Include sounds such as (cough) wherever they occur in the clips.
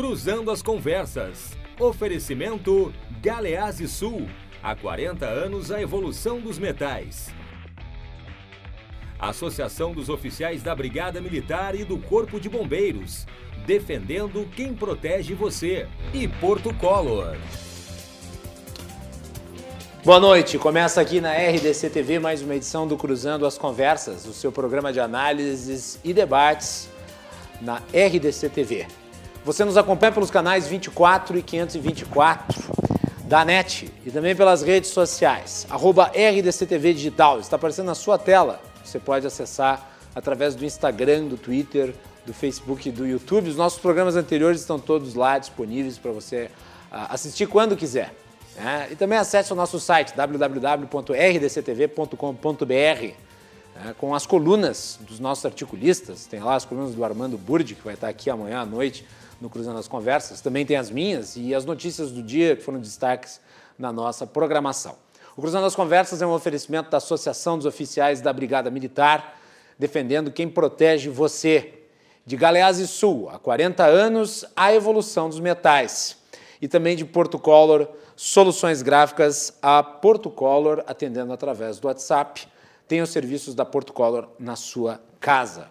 Cruzando as Conversas. Oferecimento Galeazzi Sul. Há 40 anos a evolução dos metais. Associação dos Oficiais da Brigada Militar e do Corpo de Bombeiros. Defendendo quem protege você. E Porto Color. Boa noite, começa aqui na RDC TV mais uma edição do Cruzando as Conversas, o seu programa de análises e debates na RDC TV. Você nos acompanha pelos canais 24 e 524 da NET e também pelas redes sociais, arroba RDC TV Digital, está aparecendo na sua tela. Você pode acessar através do Instagram, do Twitter, do Facebook e do YouTube. Os nossos programas anteriores estão todos lá disponíveis para você uh, assistir quando quiser. Né? E também acesse o nosso site www.rdctv.com.br né? com as colunas dos nossos articulistas. Tem lá as colunas do Armando Burdi, que vai estar aqui amanhã à noite no Cruzando as Conversas. Também tem as minhas e as notícias do dia que foram destaques na nossa programação. O Cruzando as Conversas é um oferecimento da Associação dos Oficiais da Brigada Militar, defendendo quem protege você. De Galeazzi Sul, há 40 anos, a evolução dos metais. E também de Porto Color, soluções gráficas a Porto Color, atendendo através do WhatsApp. Tem os serviços da Porto Color na sua casa.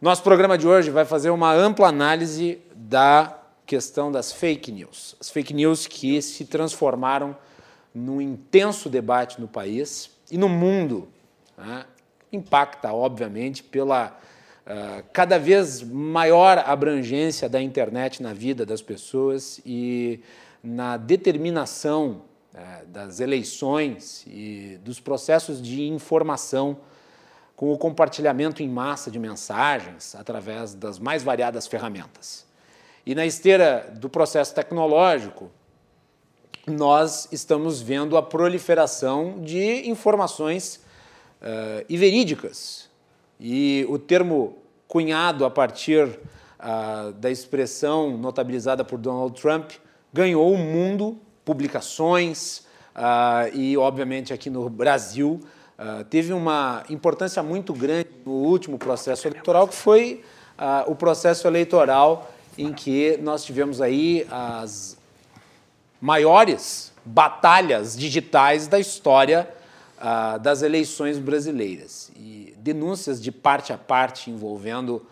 Nosso programa de hoje vai fazer uma ampla análise da questão das fake news. As fake news que se transformaram num intenso debate no país e no mundo. Né? Impacta, obviamente, pela uh, cada vez maior abrangência da internet na vida das pessoas e na determinação é, das eleições e dos processos de informação com o compartilhamento em massa de mensagens através das mais variadas ferramentas. E na esteira do processo tecnológico, nós estamos vendo a proliferação de informações uh, e verídicas. E o termo cunhado a partir uh, da expressão notabilizada por Donald Trump ganhou o mundo, publicações, uh, e obviamente aqui no Brasil uh, teve uma importância muito grande no último processo eleitoral, que foi uh, o processo eleitoral em que nós tivemos aí as maiores batalhas digitais da história das eleições brasileiras e denúncias de parte a parte envolvendo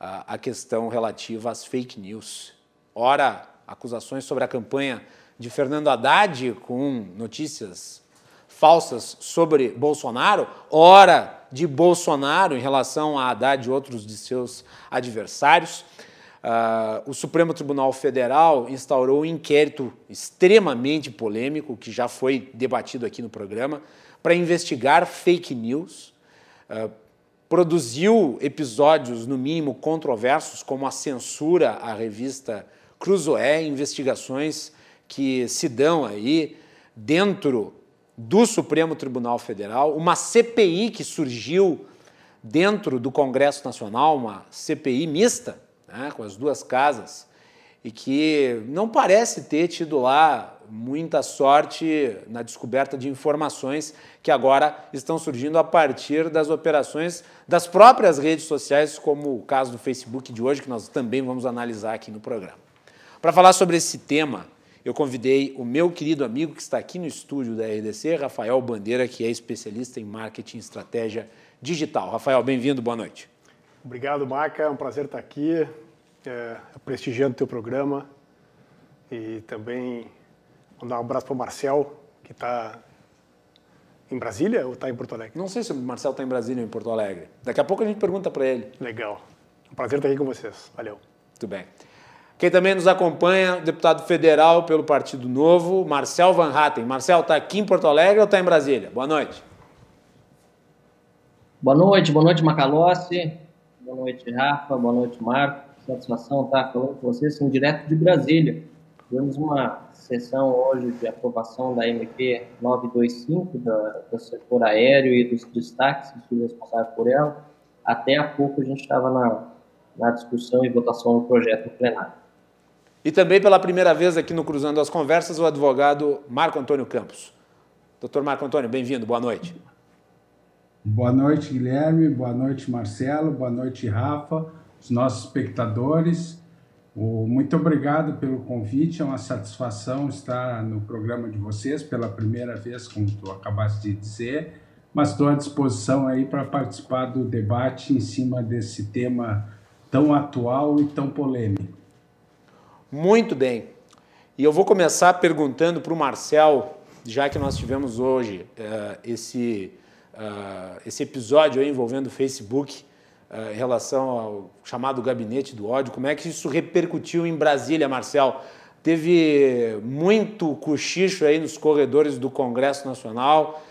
a questão relativa às fake news. Ora, acusações sobre a campanha de Fernando Haddad com notícias falsas sobre Bolsonaro, ora de Bolsonaro em relação a Haddad e outros de seus adversários. Uh, o Supremo Tribunal Federal instaurou um inquérito extremamente polêmico, que já foi debatido aqui no programa, para investigar fake news. Uh, produziu episódios, no mínimo, controversos, como a censura à revista Cruzoé, investigações que se dão aí dentro do Supremo Tribunal Federal, uma CPI que surgiu dentro do Congresso Nacional, uma CPI mista, né, com as duas casas, e que não parece ter tido lá muita sorte na descoberta de informações que agora estão surgindo a partir das operações das próprias redes sociais, como o caso do Facebook de hoje, que nós também vamos analisar aqui no programa. Para falar sobre esse tema, eu convidei o meu querido amigo que está aqui no estúdio da RDC, Rafael Bandeira, que é especialista em marketing e estratégia digital. Rafael, bem-vindo, boa noite. Obrigado, Maca. É um prazer estar aqui, é, prestigiando o teu programa. E também mandar um abraço para o Marcel, que está em Brasília ou está em Porto Alegre? Não sei se o Marcel está em Brasília ou em Porto Alegre. Daqui a pouco a gente pergunta para ele. Legal. Um prazer estar aqui com vocês. Valeu. Muito bem. Quem também nos acompanha, deputado federal pelo Partido Novo, Marcel Van Hatten. Marcel, está aqui em Porto Alegre ou está em Brasília? Boa noite. Boa noite, boa noite, Macalossi. Boa noite, Rafa. Boa noite, Marco. Satisfação estar falando com vocês, em direto de Brasília. Tivemos uma sessão hoje de aprovação da MP 925, da, do setor aéreo e dos destaques que fui responsável por ela. Até há pouco a gente estava na, na discussão e votação do projeto no plenário. E também pela primeira vez aqui no Cruzando as Conversas, o advogado Marco Antônio Campos. Doutor Marco Antônio, bem-vindo, boa noite. Boa noite, Guilherme, boa noite, Marcelo, boa noite, Rafa, os nossos espectadores. Muito obrigado pelo convite, é uma satisfação estar no programa de vocês pela primeira vez, como tu acabaste de dizer, mas estou à disposição aí para participar do debate em cima desse tema tão atual e tão polêmico. Muito bem. E eu vou começar perguntando para o Marcel, já que nós tivemos hoje uh, esse, uh, esse episódio envolvendo o Facebook, em relação ao chamado gabinete do ódio, como é que isso repercutiu em Brasília, Marcel? Teve muito cochicho aí nos corredores do Congresso Nacional,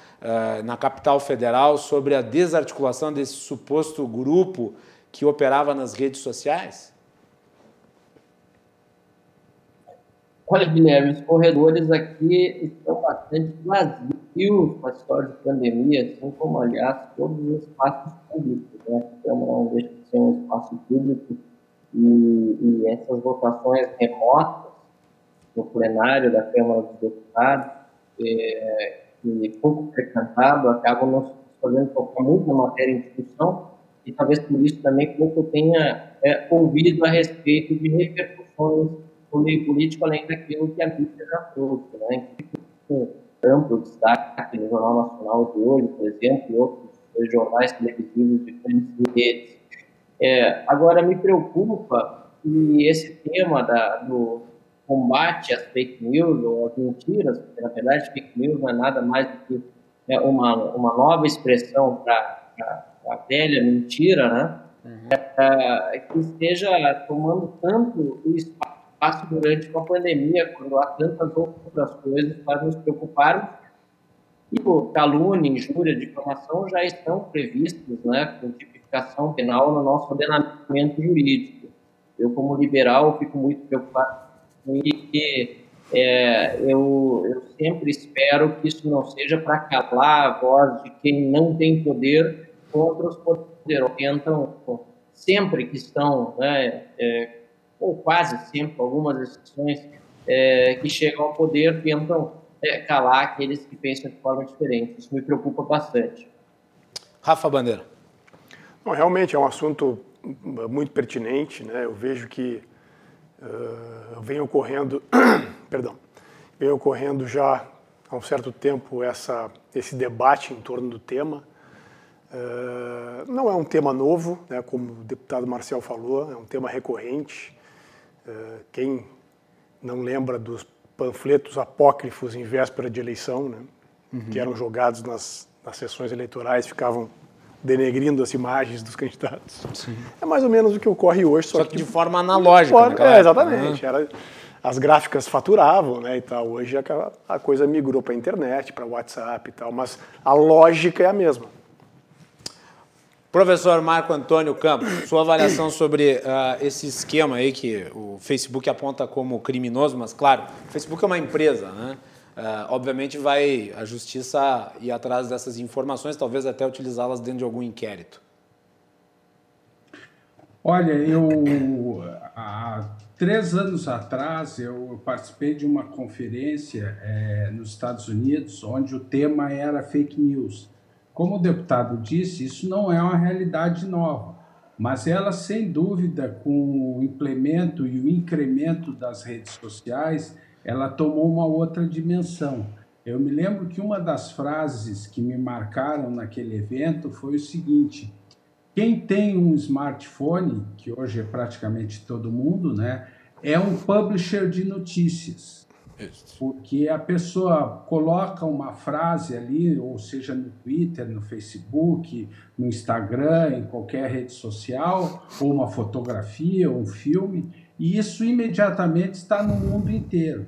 na capital federal, sobre a desarticulação desse suposto grupo que operava nas redes sociais? Olha, Guilherme, os corredores aqui estão bastante vazios com a história de pandemia, assim como, aliás, todos os espaços públicos. Né? Não deixa de ser um espaço público e, e essas votações remotas no plenário da Câmara dos Deputados, é, e pouco frequentado, acabam nos fazendo focar muito na matéria em discussão e talvez por isso também pouco tenha é, ouvido a respeito de repercussões no meio político, além daquilo que a mídia já trouxe, né? com amplo destaque no Jornal Nacional de hoje, por exemplo, e outros jornais televisivos de diferentes redes. É, agora, me preocupa que esse tema da, do combate às fake news ou às mentiras, porque na verdade fake news não é nada mais do que é, uma, uma nova expressão para a velha mentira, né? Uhum. É, que esteja tomando tanto o espaço durante uma pandemia, quando há tantas outras coisas para nos preocuparmos. E calúnia, injúria, difamação já estão previstos né, com tipificação penal no nosso ordenamento jurídico. Eu, como liberal, fico muito preocupado com isso. É, eu, eu sempre espero que isso não seja para calar a voz de quem não tem poder contra os poderosos. Tentam, sempre que estão né, é, ou quase sempre, algumas exceções é, que chegam ao poder tentam é, calar aqueles que pensam de forma diferente. Isso me preocupa bastante. Rafa Bandeira. Não, realmente é um assunto muito pertinente. Né? Eu vejo que uh, vem ocorrendo, (coughs) perdão, vem ocorrendo já há um certo tempo essa, esse debate em torno do tema. Uh, não é um tema novo, né, como o deputado Marcel falou, é um tema recorrente. Eh, quem não lembra dos panfletos apócrifos em véspera de eleição, né, uhum. que eram jogados nas, nas sessões eleitorais, ficavam denegrindo as imagens dos candidatos. Sim. É mais ou menos o que ocorre hoje, só, só que de forma analógica. De forma, é, exatamente. Né? Era, as gráficas faturavam, né, e tal. Hoje a, a coisa migrou para a internet, para o WhatsApp e tal, mas a lógica é a mesma. Professor Marco Antônio Campos, sua avaliação (clears throat) sobre uh, esse esquema aí que o Facebook aponta como criminoso, mas claro, o Facebook é uma empresa, né? Uh, obviamente vai a justiça ir atrás dessas informações, talvez até utilizá-las dentro de algum inquérito. Olha, eu há três anos atrás eu participei de uma conferência é, nos Estados Unidos onde o tema era fake news. Como o deputado disse, isso não é uma realidade nova, mas ela, sem dúvida, com o implemento e o incremento das redes sociais, ela tomou uma outra dimensão. Eu me lembro que uma das frases que me marcaram naquele evento foi o seguinte: quem tem um smartphone, que hoje é praticamente todo mundo, né, é um publisher de notícias. Porque a pessoa coloca uma frase ali, ou seja, no Twitter, no Facebook, no Instagram, em qualquer rede social, ou uma fotografia, ou um filme, e isso imediatamente está no mundo inteiro.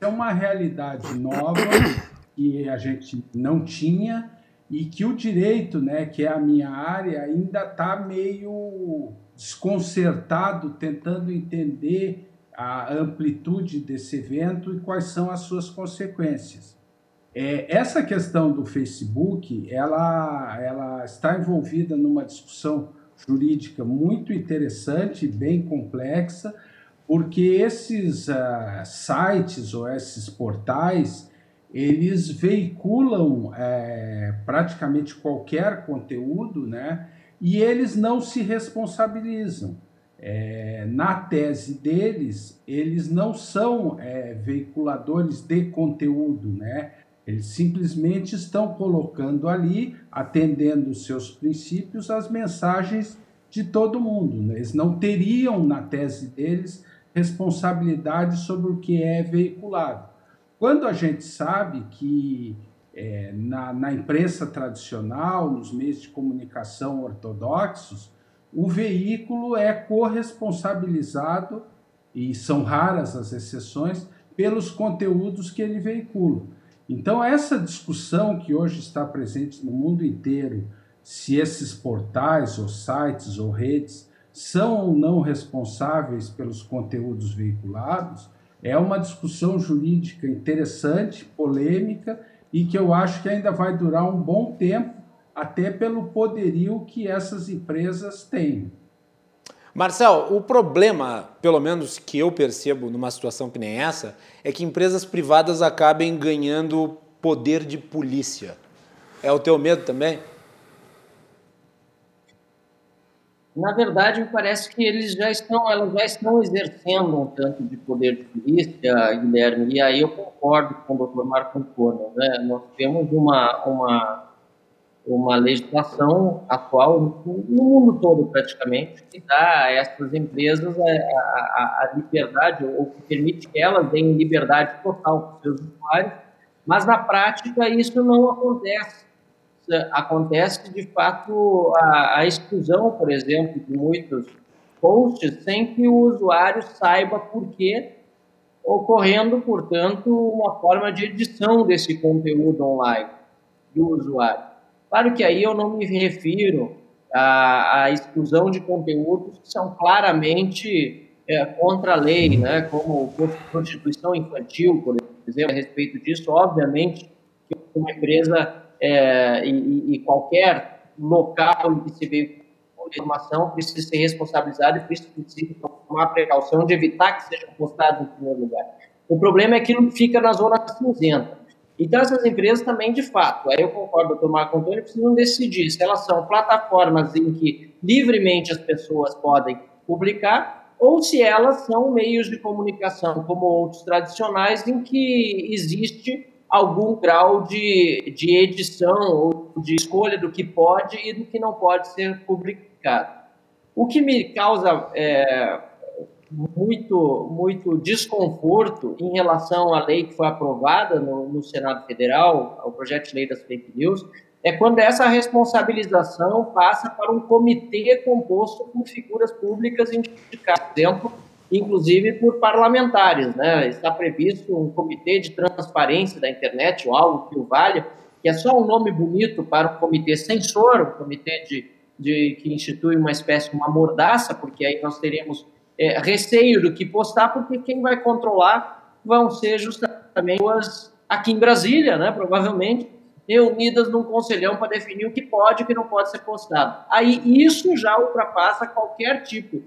É uma realidade nova (coughs) que a gente não tinha e que o direito, né, que é a minha área, ainda está meio desconcertado, tentando entender a amplitude desse evento e quais são as suas consequências. É, essa questão do Facebook, ela, ela está envolvida numa discussão jurídica muito interessante, bem complexa, porque esses uh, sites ou esses portais, eles veiculam é, praticamente qualquer conteúdo, né? E eles não se responsabilizam. É, na tese deles, eles não são é, veiculadores de conteúdo, né? Eles simplesmente estão colocando ali, atendendo seus princípios, as mensagens de todo mundo. Né? Eles não teriam, na tese deles, responsabilidade sobre o que é veiculado. Quando a gente sabe que é, na, na imprensa tradicional, nos meios de comunicação ortodoxos, o veículo é corresponsabilizado, e são raras as exceções, pelos conteúdos que ele veicula. Então, essa discussão que hoje está presente no mundo inteiro, se esses portais, ou sites, ou redes são ou não responsáveis pelos conteúdos veiculados, é uma discussão jurídica interessante, polêmica e que eu acho que ainda vai durar um bom tempo, até pelo poderio que essas empresas têm. Marcel, o problema, pelo menos que eu percebo numa situação que nem essa, é que empresas privadas acabem ganhando poder de polícia. É o teu medo também? Na verdade, me parece que eles já estão, elas já estão exercendo um tanto de poder de polícia, Guilherme, e aí eu concordo com o Dr. Marco Antônio. Né? Nós temos uma, uma uma legislação atual no mundo todo praticamente que dá a essas empresas a, a, a liberdade ou que permite que elas deem liberdade total para os seus usuários, mas na prática isso não acontece. Acontece de fato a, a exclusão, por exemplo, de muitos posts sem que o usuário saiba por quê, ocorrendo, portanto, uma forma de edição desse conteúdo online do usuário. Claro que aí eu não me refiro à, à exclusão de conteúdos que são claramente é, contra a lei, né, como prostituição infantil, por exemplo, a respeito disso, obviamente que uma empresa é, e, e, qualquer local que se vê informação precisa ser responsabilizado e precisa tomar precaução de evitar que seja postado em primeiro lugar. O problema é que não fica na zona cinzenta. Então, essas empresas também, de fato, aí eu concordo com o Marco Antônio, precisam decidir se elas são plataformas em que livremente as pessoas podem publicar ou se elas são meios de comunicação, como outros tradicionais, em que existe algum grau de, de edição ou de escolha do que pode e do que não pode ser publicado. O que me causa é, muito, muito desconforto em relação à lei que foi aprovada no, no Senado Federal, o projeto de lei das fake news, é quando essa responsabilização passa para um comitê composto por figuras públicas indicadas, por exemplo, inclusive por parlamentares. Né? Está previsto um comitê de transparência da internet, ou algo que o valha, que é só um nome bonito para um comitê censor, um comitê de, de, que institui uma espécie de uma mordaça, porque aí nós teremos é, receio do que postar, porque quem vai controlar vão ser justamente pessoas aqui em Brasília, né, provavelmente, reunidas num conselhão para definir o que pode e o que não pode ser postado. Aí isso já ultrapassa qualquer tipo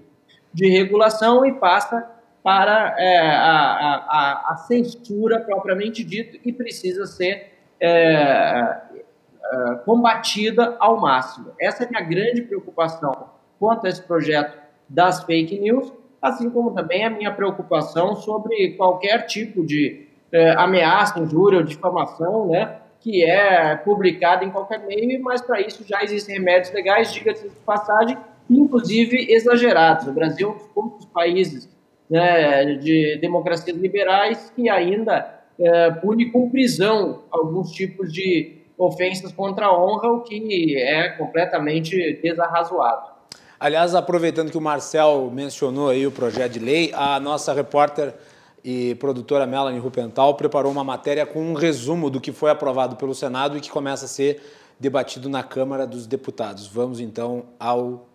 de regulação e passa para é, a, a, a, censura propriamente dito e precisa ser é, é, combatida ao máximo. Essa é a minha grande preocupação quanto a esse projeto das fake news, assim como também a minha preocupação sobre qualquer tipo de é, ameaça, injúria ou difamação, né, que é publicada em qualquer meio, mas para isso já existem remédios legais, diga-se de passagem, inclusive exagerados. O Brasil é um dos poucos países né, de democracias liberais que ainda é, pune com prisão alguns tipos de ofensas contra a honra, o que é completamente desarrazoado. Aliás, aproveitando que o Marcel mencionou aí o projeto de lei, a nossa repórter e produtora Melanie Rupental preparou uma matéria com um resumo do que foi aprovado pelo Senado e que começa a ser debatido na Câmara dos Deputados. Vamos então ao, uh,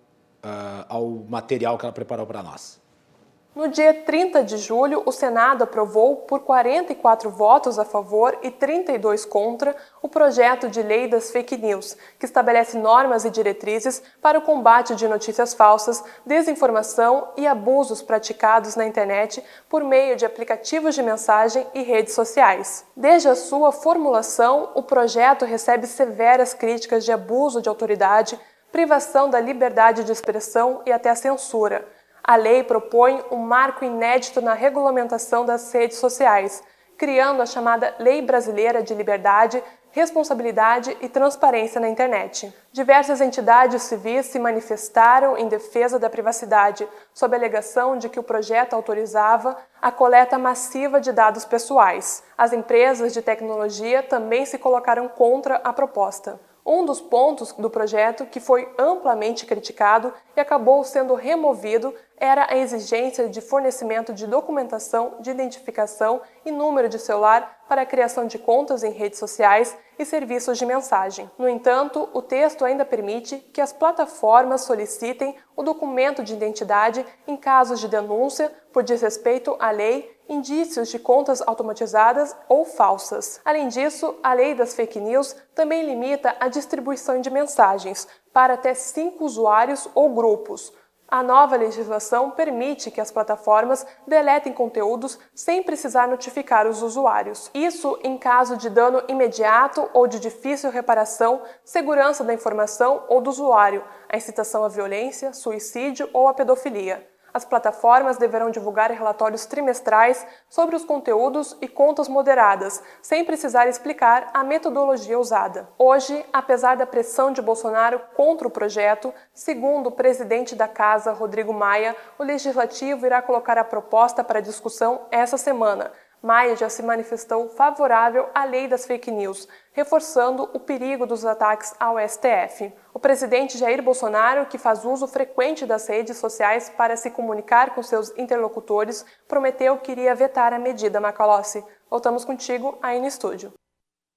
ao material que ela preparou para nós. No dia 30 de julho, o Senado aprovou, por 44 votos a favor e 32 contra, o projeto de lei das fake news, que estabelece normas e diretrizes para o combate de notícias falsas, desinformação e abusos praticados na internet por meio de aplicativos de mensagem e redes sociais. Desde a sua formulação, o projeto recebe severas críticas de abuso de autoridade, privação da liberdade de expressão e até censura A lei propõe um marco inédito na regulamentação das redes sociais, criando a chamada Lei Brasileira de Liberdade, responsabilidade e transparência na internet. Diversas entidades civis se manifestaram em defesa da privacidade, sob a alegação de que o projeto autorizava a coleta massiva de dados pessoais. As empresas de tecnologia também se colocaram contra a proposta. Um dos pontos do projeto que foi amplamente criticado e acabou sendo removido era a exigência de fornecimento de documentação de identificação e número de celular para a criação de contas em redes sociais e serviços de mensagem. No entanto, o texto ainda permite que as plataformas solicitem o documento de identidade em casos de denúncia por desrespeito à lei indícios de contas automatizadas ou falsas. Além disso, a lei das fake news também limita a distribuição de mensagens para até cinco usuários ou grupos. A nova legislação permite que as plataformas deletem conteúdos sem precisar notificar os usuários. Isso em caso de dano imediato ou de difícil reparação, segurança da informação ou do usuário, a incitação à violência, suicídio ou à pedofilia as plataformas deverão divulgar relatórios trimestrais sobre os conteúdos e contas moderadas, sem precisar explicar a metodologia usada. Hoje, apesar da pressão de Bolsonaro contra o projeto, segundo o presidente da Casa, Rodrigo Maia, o legislativo irá colocar a proposta para discussão essa semana. Maia já se manifestou favorável à lei das fake news, reforçando o perigo dos ataques ao STF. O presidente Jair Bolsonaro, que faz uso frequente das redes sociais para se comunicar com seus interlocutores, prometeu que iria vetar a medida Macalossi. Voltamos contigo aí no estúdio.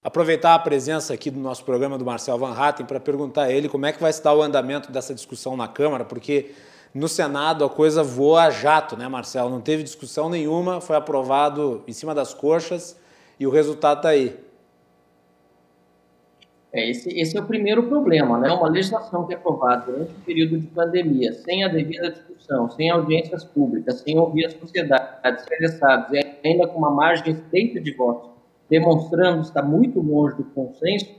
Aproveitar a presença aqui do nosso programa do Marcel Van Hatten para perguntar a ele como é que vai estar o andamento dessa discussão na Câmara, porque no Senado a coisa voa a jato, né, Marcelo? Não teve discussão nenhuma, foi aprovado em cima das coxas e o resultado está aí. É, esse, esse é o primeiro problema, né? Uma legislação que é aprovada durante o período de pandemia, sem a devida discussão, sem audiências públicas, sem ouvir a sociedade, interessados, e ainda com uma margem estreita de votos, demonstrando estar muito longe do consenso,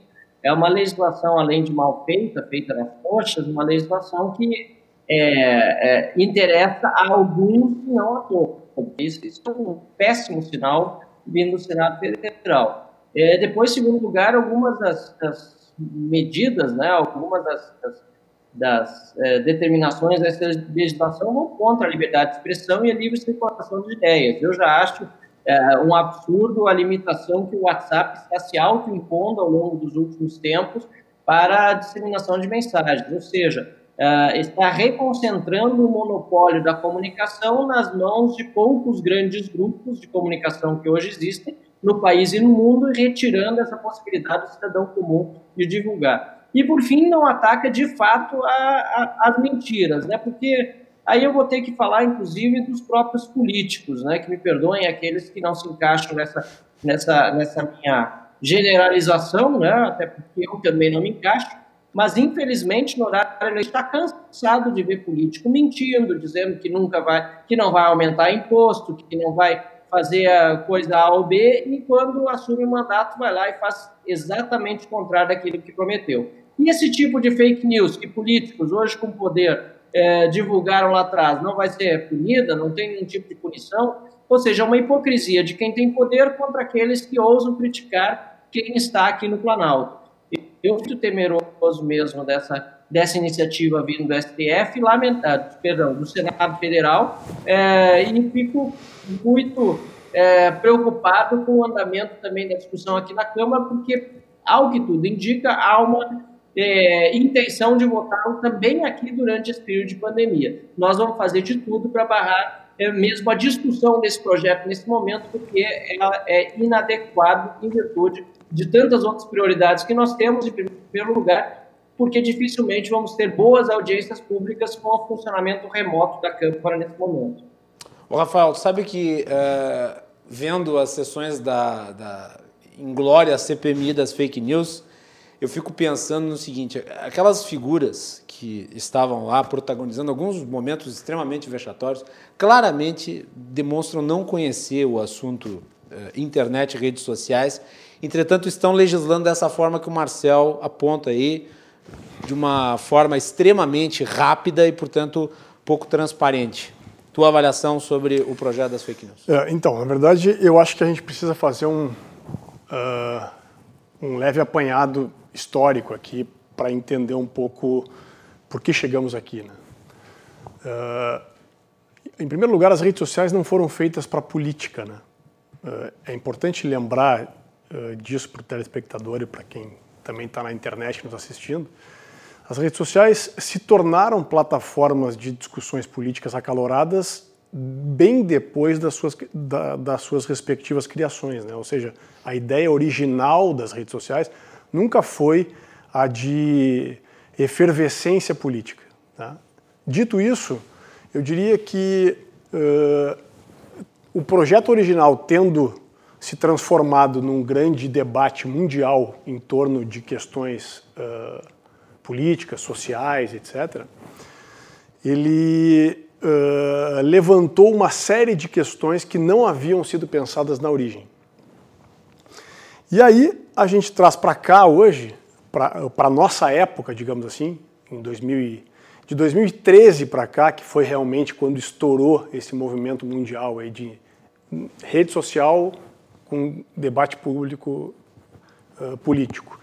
é uma legislação, além de mal feita, feita nas coxas, uma legislação que é, é, interessa a alguns e não a todos. Isso, isso, é um péssimo sinal vindo do Senado Federal. É, depois, em segundo lugar, algumas das, das medidas, né, algumas das, das, das é, determinações dessa legislação vão contra a liberdade de expressão e a livre circulação de ideias. Eu já acho é, um absurdo a limitação que o WhatsApp está se autoimpondo ao longo dos últimos tempos para a disseminação de mensagens. Ou seja, uh, está reconcentrando o monopólio da comunicação nas mãos de poucos grandes grupos de comunicação que hoje existem no país e no mundo retirando essa possibilidade do cidadão comum de divulgar. E, por fim, não ataca de fato a, a, as mentiras, né? porque aí eu vou ter que falar, inclusive, dos próprios políticos, né? que me perdoem aqueles que não se encaixam nessa, nessa, nessa minha generalização, né? até porque eu também não me encaixo, mas infelizmente no horário ele está cansado de ver político mentindo, dizendo que nunca vai, que não vai aumentar imposto, que não vai fazer a coisa A ou B, e quando assume o mandato vai lá e faz exatamente o contrário daquilo que prometeu. E esse tipo de fake news que políticos hoje com poder é, divulgaram lá atrás não vai ser punida, não tem nenhum tipo de punição, ou seja, uma hipocrisia de quem tem poder contra aqueles que ousam criticar quem está aqui no Planalto eu muito temeroso mesmo dessa, dessa iniciativa vindo do STF, lamentado, perdão, do Senado Federal, é, e fico muito é, preocupado com o andamento também da discussão aqui na Câmara, porque, ao que tudo indica, há uma é, intenção de votá-lo também aqui durante esse período de pandemia. Nós vamos fazer de tudo para barrar é, mesmo a discussão desse projeto nesse momento, porque ela é inadequado em virtude de tantas outras prioridades que nós temos, em primeiro lugar, porque dificilmente vamos ter boas audiências públicas com o funcionamento remoto da Câmara nesse momento. Rafael, sabe que uh, vendo as sessões da, da inglória CPMI das fake news, eu fico pensando no seguinte: aquelas figuras que estavam lá protagonizando alguns momentos extremamente vexatórios, claramente demonstram não conhecer o assunto uh, internet e redes sociais Entretanto, estão legislando dessa forma que o Marcel aponta aí, de uma forma extremamente rápida e, portanto, pouco transparente. tua avaliação sobre o projeto das fake news. É, então, na verdade, eu acho que a gente precisa fazer um, uh, um leve apanhado histórico aqui para entender um pouco por que chegamos aqui. Né? Uh, em primeiro lugar, as redes sociais não foram feitas para política. Né? Uh, é importante lembrar disso para o telespectador e para quem também está na internet nos assistindo. As redes sociais se tornaram plataformas de discussões políticas acaloradas bem depois das suas, da, das suas respectivas criações. Né? Ou seja, a ideia original das redes sociais nunca foi a de efervescência política. Tá? Dito isso, eu diria que uh, o projeto original, tendo se transformado num grande debate mundial em torno de questões uh, políticas, sociais, etc., ele uh, levantou uma série de questões que não haviam sido pensadas na origem. E aí a gente traz para cá hoje, para a nossa época, digamos assim, em 2000 de 2013 para cá, que foi realmente quando estourou esse movimento mundial aí de rede social com debate público uh, político.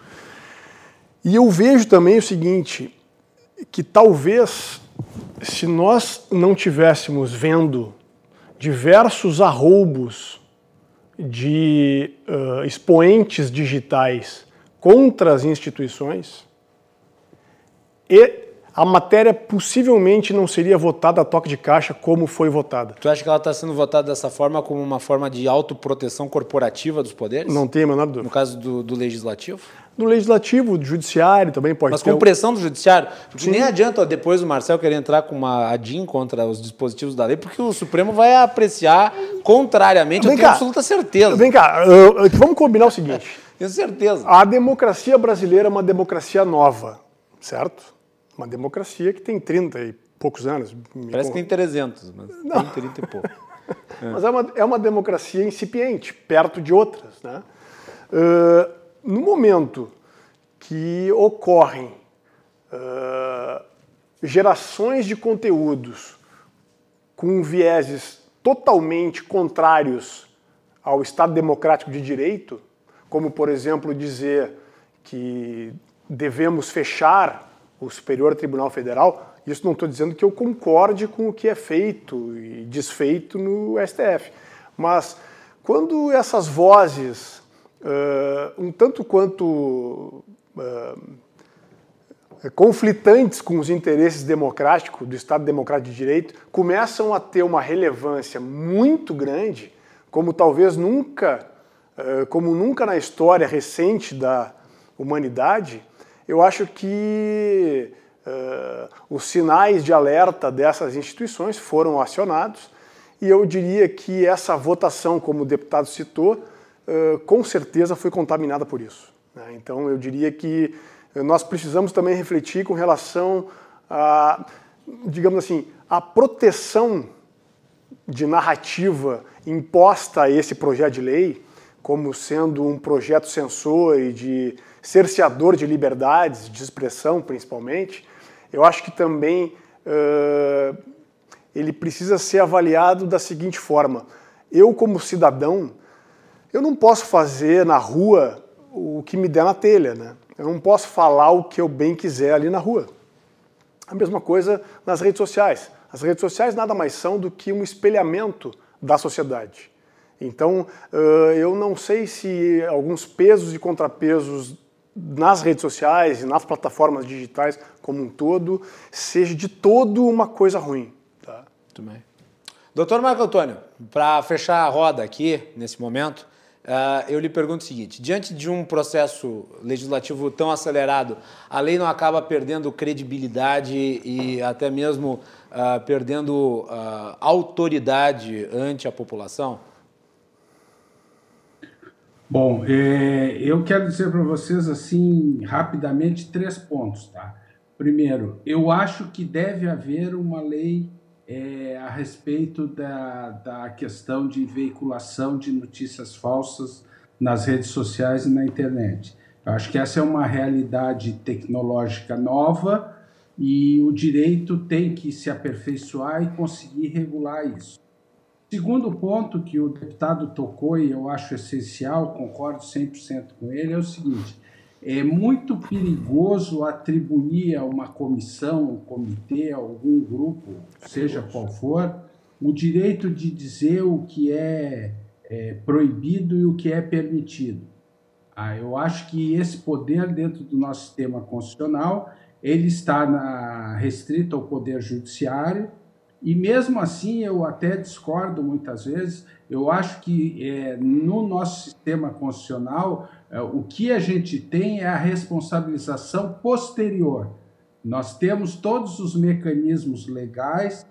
E eu vejo também o seguinte, que talvez se nós não tivéssemos vendo diversos arroubos de uh, expoentes digitais contra as instituições, e a matéria possivelmente não seria votada a toque de caixa como foi votada. Tu acha que ela está sendo votada dessa forma como uma forma de autoproteção corporativa dos poderes? Não tenho a menor dúvida. No caso do, do legislativo? Do legislativo, do judiciário também pode Mas com pressão do judiciário? Porque Sim. nem adianta depois o Marcel querer entrar com uma ADIM contra os dispositivos da lei, porque o Supremo vai apreciar contrariamente, vem eu tenho cá. absoluta certeza. Vem cá, vamos combinar o seguinte. (laughs) tenho certeza. A democracia brasileira é uma democracia nova, certo? Uma democracia que tem 30 e poucos anos. Parece que tem 300, mas Não. tem 30 e pouco. É. (laughs) Mas é uma, é uma democracia incipiente, perto de outras. Né? Uh, no momento que ocorrem uh, gerações de conteúdos com vieses totalmente contrários ao Estado democrático de direito, como, por exemplo, dizer que devemos fechar o Superior Tribunal Federal, isso não estou dizendo que eu concorde com o que é feito e desfeito no STF, mas quando essas vozes, uh, um tanto quanto uh, conflitantes com os interesses democráticos do Estado Democrático de Direito, começam a ter uma relevância muito grande, como talvez nunca, como nunca na história recente da humanidade, eu acho que uh, os sinais de alerta dessas instituições foram acionados e eu diria que essa votação, como o deputado citou, uh, com certeza foi contaminada por isso. Né? Então eu diria que nós precisamos também refletir com relação a, digamos assim, a proteção de narrativa imposta a esse projeto de lei, como sendo um projeto censor e de cerceador de liberdades, de expressão principalmente, eu acho que também uh, ele precisa ser avaliado da seguinte forma: eu, como cidadão, eu não posso fazer na rua o que me der na telha, né? Eu não posso falar o que eu bem quiser ali na rua. A mesma coisa nas redes sociais. As redes sociais nada mais são do que um espelhamento da sociedade. Então, eu não sei se alguns pesos e contrapesos nas redes sociais e nas plataformas digitais como um todo, seja de todo uma coisa ruim. Tá? Muito bem. Doutor Marco Antônio, para fechar a roda aqui, nesse momento, uh, eu lhe pergunto o seguinte: diante de um processo legislativo tão acelerado, a lei não acaba perdendo credibilidade e até mesmo uh, perdendo uh, autoridade ante a população? Bom, é, eu quero dizer para vocês assim rapidamente três pontos, tá? Primeiro, eu acho que deve haver uma lei é, a respeito da, da questão de veiculação de notícias falsas nas redes sociais e na internet. Eu acho que essa é uma realidade tecnológica nova e o direito tem que se aperfeiçoar e conseguir regular isso. Segundo ponto que o deputado tocou e eu acho essencial, concordo 100% com ele, é o seguinte: é muito perigoso atribuir a uma comissão, um comitê, a algum grupo, seja qual for, o direito de dizer o que é, é proibido e o que é permitido. Ah, eu acho que esse poder dentro do nosso sistema constitucional ele está na, restrito ao poder judiciário e mesmo assim eu até discordo muitas vezes. Eu acho que é, no nosso sistema constitucional é, o que a gente tem é a responsabilização posterior. Nós temos todos os mecanismos legais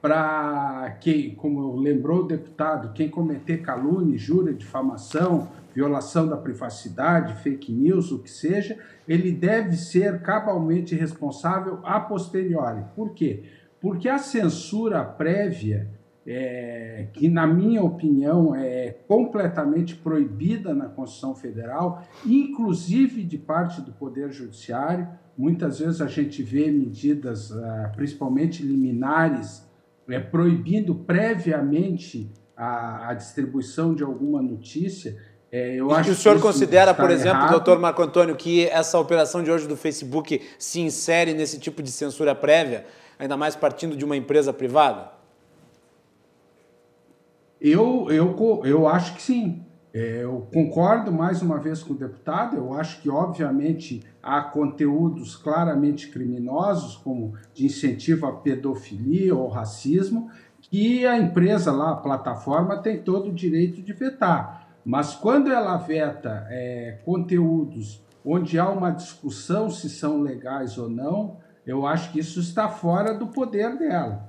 para quem, como lembrou o deputado, quem cometer calúnia, injúria, difamação, violação da privacidade, fake news, o que seja, ele deve ser cabalmente responsável a posteriori. Por quê? Porque a censura prévia, é, que na minha opinião é completamente proibida na Constituição Federal, inclusive de parte do Poder Judiciário, muitas vezes a gente vê medidas, ah, principalmente liminares, é, proibindo previamente a, a distribuição de alguma notícia, é, eu acho e o senhor considera, por exemplo, errado. doutor Marco Antônio, que essa operação de hoje do Facebook se insere nesse tipo de censura prévia, ainda mais partindo de uma empresa privada? Eu, eu, eu acho que sim. É, eu concordo mais uma vez com o deputado. Eu acho que, obviamente, há conteúdos claramente criminosos, como de incentivo à pedofilia ou racismo, que a empresa lá, a plataforma, tem todo o direito de vetar. Mas quando ela veta é, conteúdos onde há uma discussão se são legais ou não, eu acho que isso está fora do poder dela.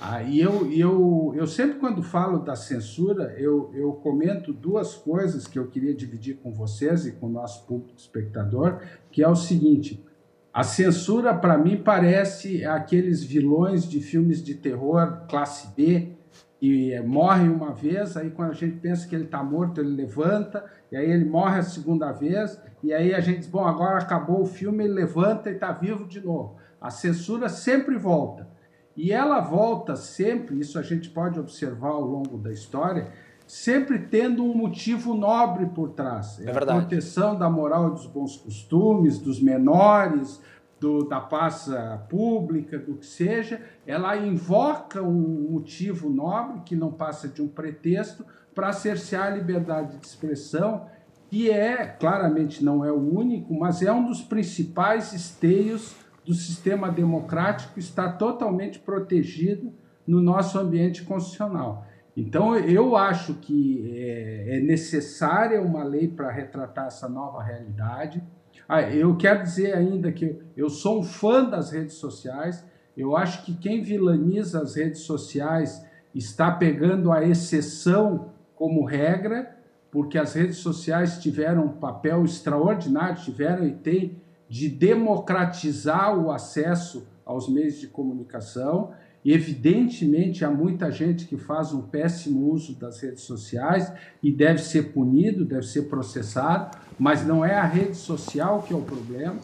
Ah, e eu, eu, eu sempre, quando falo da censura, eu, eu comento duas coisas que eu queria dividir com vocês e com o nosso público espectador, que é o seguinte: a censura, para mim, parece aqueles vilões de filmes de terror classe B, que morre uma vez, aí quando a gente pensa que ele está morto, ele levanta, e aí ele morre a segunda vez, e aí a gente diz, bom, agora acabou o filme, ele levanta e está vivo de novo. A censura sempre volta. E ela volta sempre, isso a gente pode observar ao longo da história, sempre tendo um motivo nobre por trás. É, é a proteção da moral e dos bons costumes, dos menores, do, da paz pública, do que seja. Ela invoca um motivo nobre, que não passa de um pretexto, para cercear a liberdade de expressão, que é, claramente não é o único, mas é um dos principais esteios do sistema democrático está totalmente protegido no nosso ambiente constitucional. Então, eu acho que é, é necessária uma lei para retratar essa nova realidade. Ah, eu quero dizer ainda que eu sou um fã das redes sociais. Eu acho que quem vilaniza as redes sociais está pegando a exceção como regra, porque as redes sociais tiveram um papel extraordinário, tiveram e têm de democratizar o acesso aos meios de comunicação. E, evidentemente, há muita gente que faz um péssimo uso das redes sociais e deve ser punido, deve ser processado, mas não é a rede social que é o problema,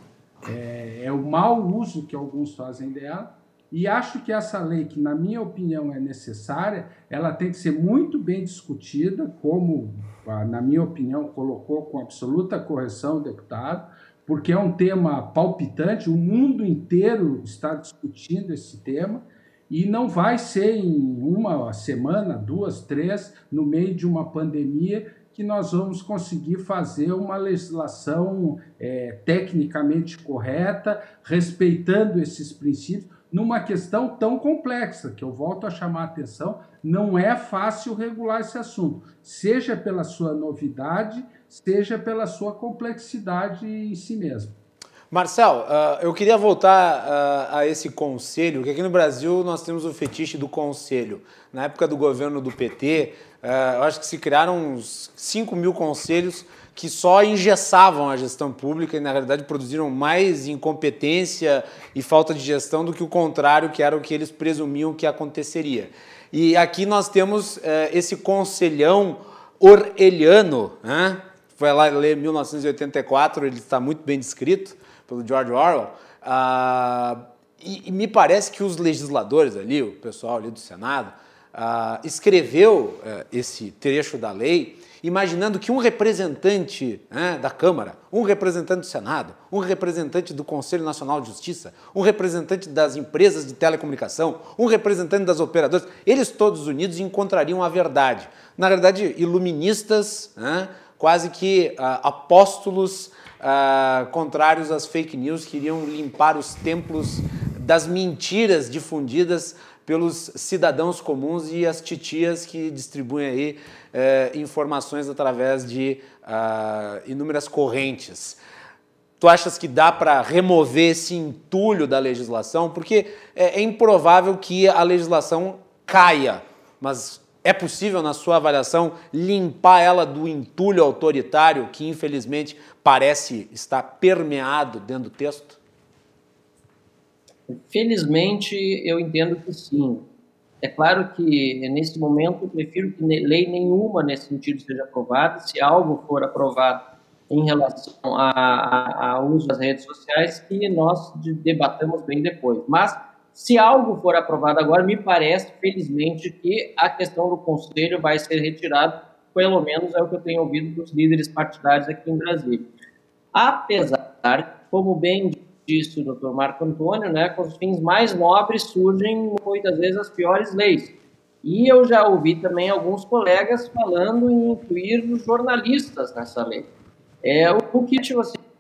é, é o mau uso que alguns fazem dela. E acho que essa lei, que na minha opinião é necessária, ela tem que ser muito bem discutida, como, na minha opinião, colocou com absoluta correção o deputado, porque é um tema palpitante, o mundo inteiro está discutindo esse tema e não vai ser em uma semana, duas, três, no meio de uma pandemia, que nós vamos conseguir fazer uma legislação é, tecnicamente correta, respeitando esses princípios, numa questão tão complexa, que eu volto a chamar a atenção, não é fácil regular esse assunto, seja pela sua novidade, seja pela sua complexidade em si mesmo. Marcel, uh, eu queria voltar uh, a esse conselho, porque aqui no Brasil nós temos o fetiche do conselho. Na época do governo do PT, ah, eu acho que se criaram uns 5 mil conselhos que só engessavam a gestão pública e, na realidade, produziram mais incompetência e falta de gestão do que o contrário, que era o que eles presumiam que aconteceria. E aqui nós temos esse conselhão orelhano, né? Vai lá ler 1984, ele está muito bem descrito pelo George Orwell. Ah, e, e, me parece que os legisladores ali, o pessoal ali do Senado, uh, escreveu uh, esse trecho da lei imaginando que um representante né, da Câmara, um representante do Senado, um representante do Conselho Nacional de Justiça, um representante das empresas de telecomunicação, um representante das operadoras, eles todos unidos encontrariam a verdade. Na verdade, iluministas, né, quase que uh, apóstolos uh, contrários às fake news, que iriam limpar os templos das mentiras difundidas pelos cidadãos comuns e as titias que distribuem aí eh, informações através de uh, inúmeras correntes. Tu achas que dá para remover esse entulho da legislação? Porque é, é improvável que a legislação caia, mas é possível, na sua avaliação, limpar ela do entulho autoritário que, infelizmente, parece estar permeado dentro do texto? Felizmente, eu entendo que sim. É claro que, nesse momento, eu prefiro que lei nenhuma nesse sentido seja aprovada. Se algo for aprovado em relação ao uso das redes sociais, que nós debatamos bem depois. Mas, se algo for aprovado agora, me parece, felizmente, que a questão do conselho vai ser retirada, pelo menos é o que eu tenho ouvido dos líderes partidários aqui em Brasília. Apesar, como bem disse o Dr. Marco Antônio, né, com os fins mais nobres surgem muitas vezes as piores leis. E eu já ouvi também alguns colegas falando em incluir os jornalistas nessa lei. É, o que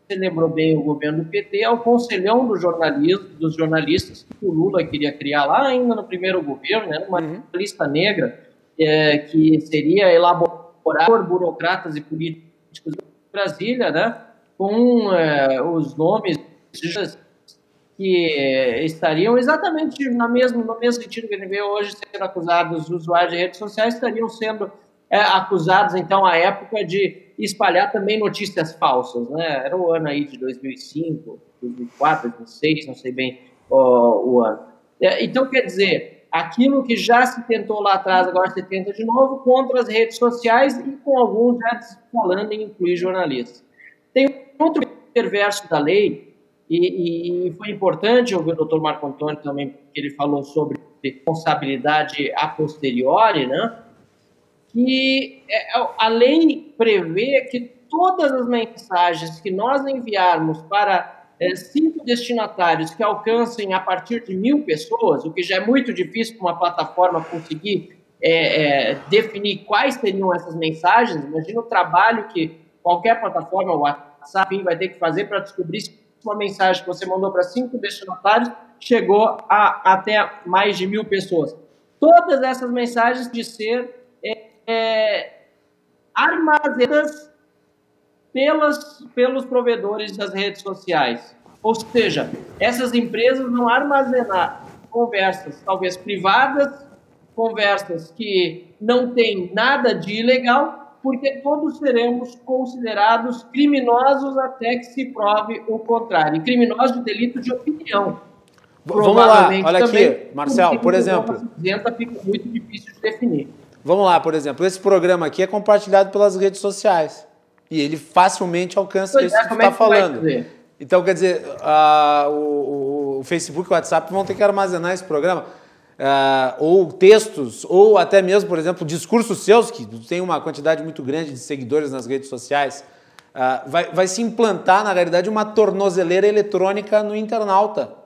você lembrou bem o governo do PT é o conselhão do jornalismo, dos jornalistas que o Lula queria criar lá ainda no primeiro governo, né, uma uhum. lista negra é, que seria elaborar por burocratas e políticos de Brasília, né, com é, os nomes que estariam exatamente na mesmo, no mesmo sentido que gente vê hoje sendo acusados os usuários de redes sociais, estariam sendo é, acusados, então, à época, de espalhar também notícias falsas. Né? Era o ano aí de 2005, 2004, 2006, não sei bem ó, o ano. É, então, quer dizer, aquilo que já se tentou lá atrás, agora se tenta de novo, contra as redes sociais e com alguns já falando em incluir jornalistas. Tem outro perverso da lei, e, e, foi importante ouvir o doutor Marco Antônio também, que ele falou sobre responsabilidade a posteriori, né? Que é, é, a lei prevê que todas as mensagens que nós enviarmos para é, cinco destinatários que alcancem a partir de mil pessoas, o que já é muito difícil para uma plataforma conseguir é, é, definir quais seriam essas mensagens. Imagina o trabalho que qualquer plataforma, o WhatsApp, vai ter que fazer para descobrir uma mensagem que você mandou para cinco destinatários chegou a até mais de mil pessoas. Todas essas mensagens de ser é, armazenadas pelas, pelos provedores das redes sociais. Ou seja, essas empresas vão armazenar conversas, talvez privadas, conversas que não têm nada de ilegal, porque todos seremos considerados criminosos até que se prove o contrário. Criminosos de delito de opinião. Vamos lá, olha aqui, Marcel, por exemplo. Fica muito difícil de definir. Vamos lá, por exemplo, esse programa aqui é compartilhado pelas redes sociais. E ele facilmente alcança pois isso é, que você está é falando. Então, quer dizer, uh, o, o Facebook e o WhatsApp vão ter que armazenar esse programa uh, ou textos, ou até mesmo, por exemplo, discursos seus, que tem uma quantidade muito grande de seguidores nas redes sociais, uh, vai, vai se implantar, na realidade, uma tornozeleira eletrônica no internauta.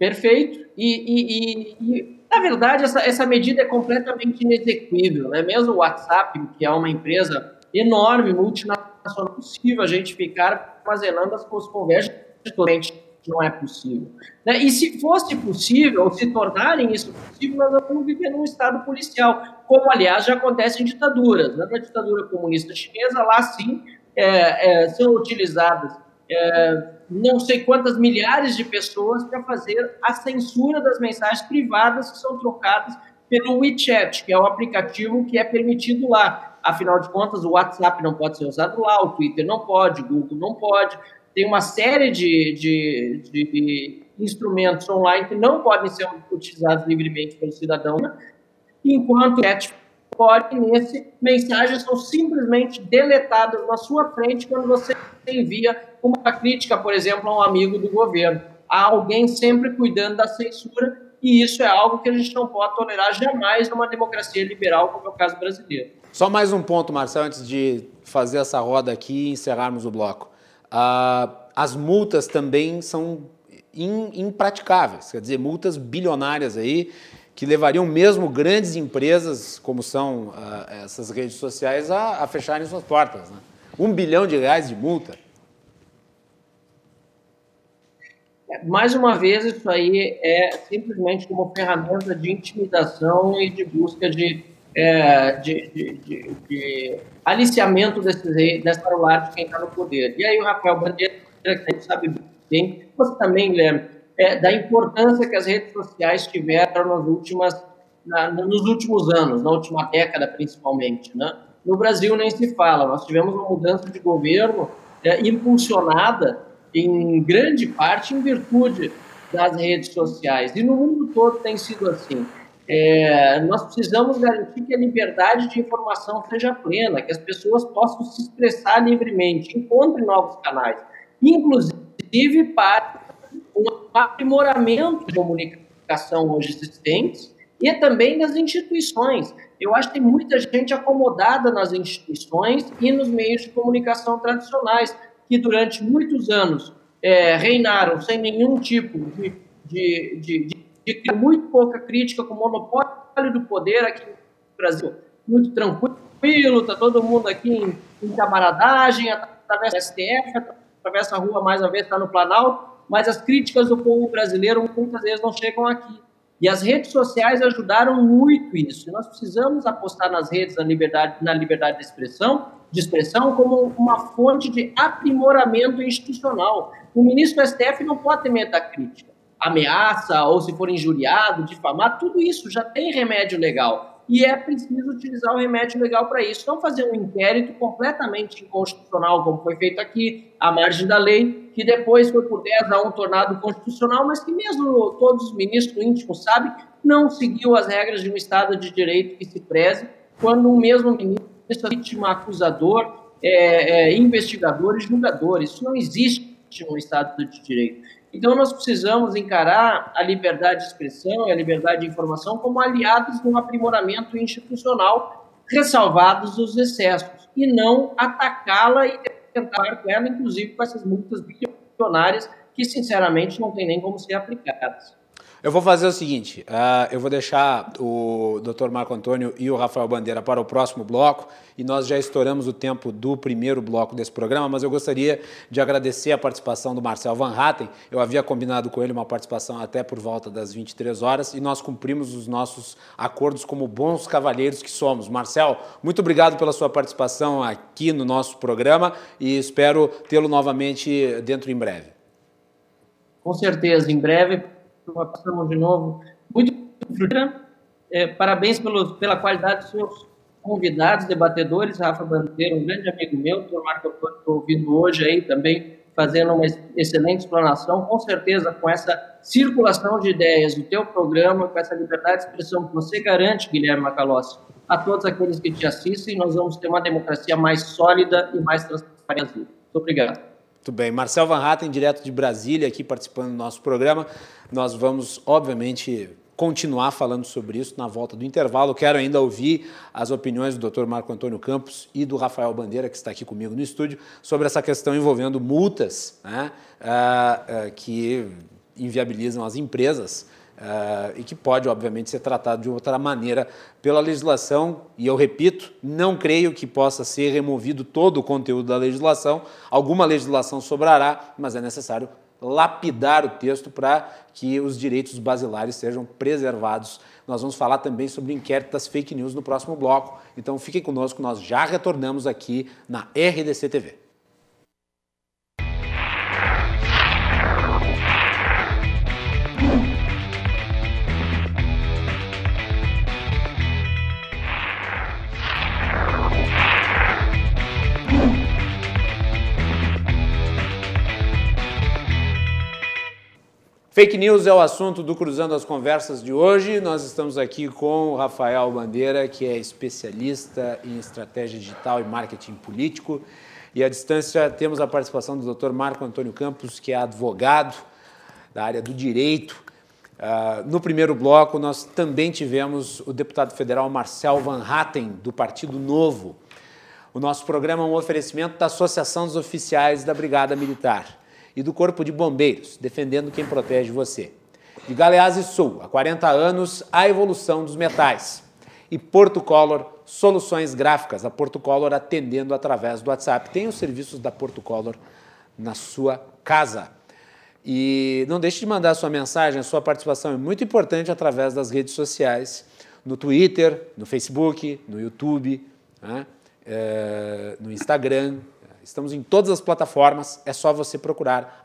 Perfeito. E, e, e, e, na verdade, essa, essa medida é completamente inexequível. Né? Mesmo o WhatsApp, que é uma empresa enorme, multinacional, é possível a gente ficar armazenando as conversas totalmente não é possível. Né? E se fosse possível, se tornarem isso possível, nós vamos viver num estado policial, como, aliás, já acontece em ditaduras. Né? Na ditadura comunista chinesa, lá sim, é, é, são utilizadas é, não sei quantas milhares de pessoas para fazer a censura das mensagens privadas que são trocadas pelo WeChat, que é o aplicativo que é permitido lá. Afinal de contas, o WhatsApp não pode ser usado lá, o Twitter não pode, o Google não pode, tem uma série de, de, de, instrumentos online que não podem ser utilizados livremente pelo cidadão, né? enquanto o chat pode, nesse, mensagens são simplesmente deletadas na sua frente quando você envia uma crítica, por exemplo, a um amigo do governo. há alguém sempre cuidando da censura, e isso é algo que a gente não pode tolerar jamais numa democracia liberal, como é o caso brasileiro. Só mais um ponto, Marcelo, antes de fazer essa roda aqui e encerrarmos o bloco. Uh, as multas também são in, impraticáveis, quer dizer, multas bilionárias aí, que levariam mesmo grandes empresas, como são uh, essas redes sociais, a, a fecharem suas portas. Né? Um bilhão de reais de multa. Mais uma vez, isso aí é simplesmente como ferramenta de intimidação e de busca de, é, de, de, de, de aliciamento desses, dessa celular de quem está no poder. E aí o Rafael Bandeira, que a gente sabe bem, você também, Guilherme, é, da importância que as redes sociais tiveram nas últimas, na, nos últimos anos, na última década principalmente. Né? No Brasil nem se fala, nós tivemos uma mudança de governo é, impulsionada em grande parte em virtude das redes sociais. E no mundo todo tem sido assim. É, nós precisamos garantir que a liberdade de informação seja plena, que as pessoas possam se expressar livremente, encontrem novos canais, inclusive para um aprimoramento de comunicação hoje existentes e também das instituições. Eu acho que tem muita gente acomodada nas instituições e nos meios de comunicação tradicionais, que durante muitos anos é, reinaram sem nenhum tipo de, de, de, de, de muito pouca crítica, com monopólio do poder aqui no Brasil, muito tranquilo, está todo mundo aqui em, em camaradagem, através do STF, atravessa a rua mais uma vez, está no Planalto, mas as críticas do povo brasileiro muitas vezes não chegam aqui. E as redes sociais ajudaram muito isso. Nós precisamos apostar nas redes na liberdade, na liberdade de expressão, de expressão como uma fonte de aprimoramento institucional. O ministro do STF não pode ter crítica. Ameaça, ou se for injuriado, difamar, tudo isso já tem remédio legal e é preciso utilizar o remédio legal para isso. Não fazer um inquérito completamente inconstitucional, como foi feito aqui, à margem da lei, que depois foi por 10 a 1 tornado constitucional, mas que mesmo todos os ministros íntimos sabem, não seguiu as regras de um Estado de Direito que se preze, quando o mesmo ministro é vítima, acusador, é, é, investigador e julgador. Isso não existe no Estado de Direito. Então, nós precisamos encarar a liberdade de expressão e a liberdade de informação como aliados no aprimoramento institucional, ressalvados os excessos, e não atacá-la e tentar com ela, inclusive com essas multas bilionárias que, sinceramente, não tem nem como ser aplicadas. Eu vou fazer o seguinte: uh, eu vou deixar o Dr. Marco Antônio e o Rafael Bandeira para o próximo bloco, e nós já estouramos o tempo do primeiro bloco desse programa, mas eu gostaria de agradecer a participação do Marcel Van Hatten. Eu havia combinado com ele uma participação até por volta das 23 horas, e nós cumprimos os nossos acordos como bons cavalheiros que somos. Marcel, muito obrigado pela sua participação aqui no nosso programa e espero tê-lo novamente dentro em breve. Com certeza, em breve participação de novo muito frutífera. É, parabéns pelos, pela qualidade dos seus convidados, debatedores, Rafa Bandeira, um grande amigo meu, o Marco estou ouvindo hoje aí também, fazendo uma excelente explanação, com certeza com essa circulação de ideias do teu programa, com essa liberdade de expressão que você garante, Guilherme Macalossi, a todos aqueles que te assistem, nós vamos ter uma democracia mais sólida e mais transparente. Muito obrigado. Muito bem. Marcel Van Hatten, direto de Brasília, aqui participando do nosso programa. Nós vamos, obviamente, continuar falando sobre isso na volta do intervalo. Quero ainda ouvir as opiniões do Dr. Marco Antônio Campos e do Rafael Bandeira, que está aqui comigo no estúdio, sobre essa questão envolvendo multas né, uh, uh, que inviabilizam as empresas Uh, e que pode, obviamente, ser tratado de outra maneira pela legislação. E eu repito, não creio que possa ser removido todo o conteúdo da legislação. Alguma legislação sobrará, mas é necessário lapidar o texto para que os direitos basilares sejam preservados. Nós vamos falar também sobre o inquérito das fake news no próximo bloco. Então fiquem conosco, nós já retornamos aqui na RDC TV. Fake news é o assunto do Cruzando as Conversas de hoje. Nós estamos aqui com o Rafael Bandeira, que é especialista em estratégia digital e marketing político. E à distância temos a participação do Dr. Marco Antônio Campos, que é advogado. da área do direito. Uh, no primeiro bloco, nós também tivemos o deputado federal Marcel Van Hatten, do Partido Novo. O nosso programa é um oferecimento da Associação dos Oficiais da Brigada Militar e do Corpo de Bombeiros, defendendo quem protege você. De Galeás e Sul, há 40 anos, a evolução dos metais. E Porto Color, soluções gráficas. A Porto Color atendendo através do WhatsApp. Tem os serviços da Porto Color na sua casa. E não deixe de mandar a sua mensagem, a sua participação é muito importante através das redes sociais, no Twitter, no Facebook, no YouTube, né? é, no Instagram. Estamos em todas as plataformas, é só você procurar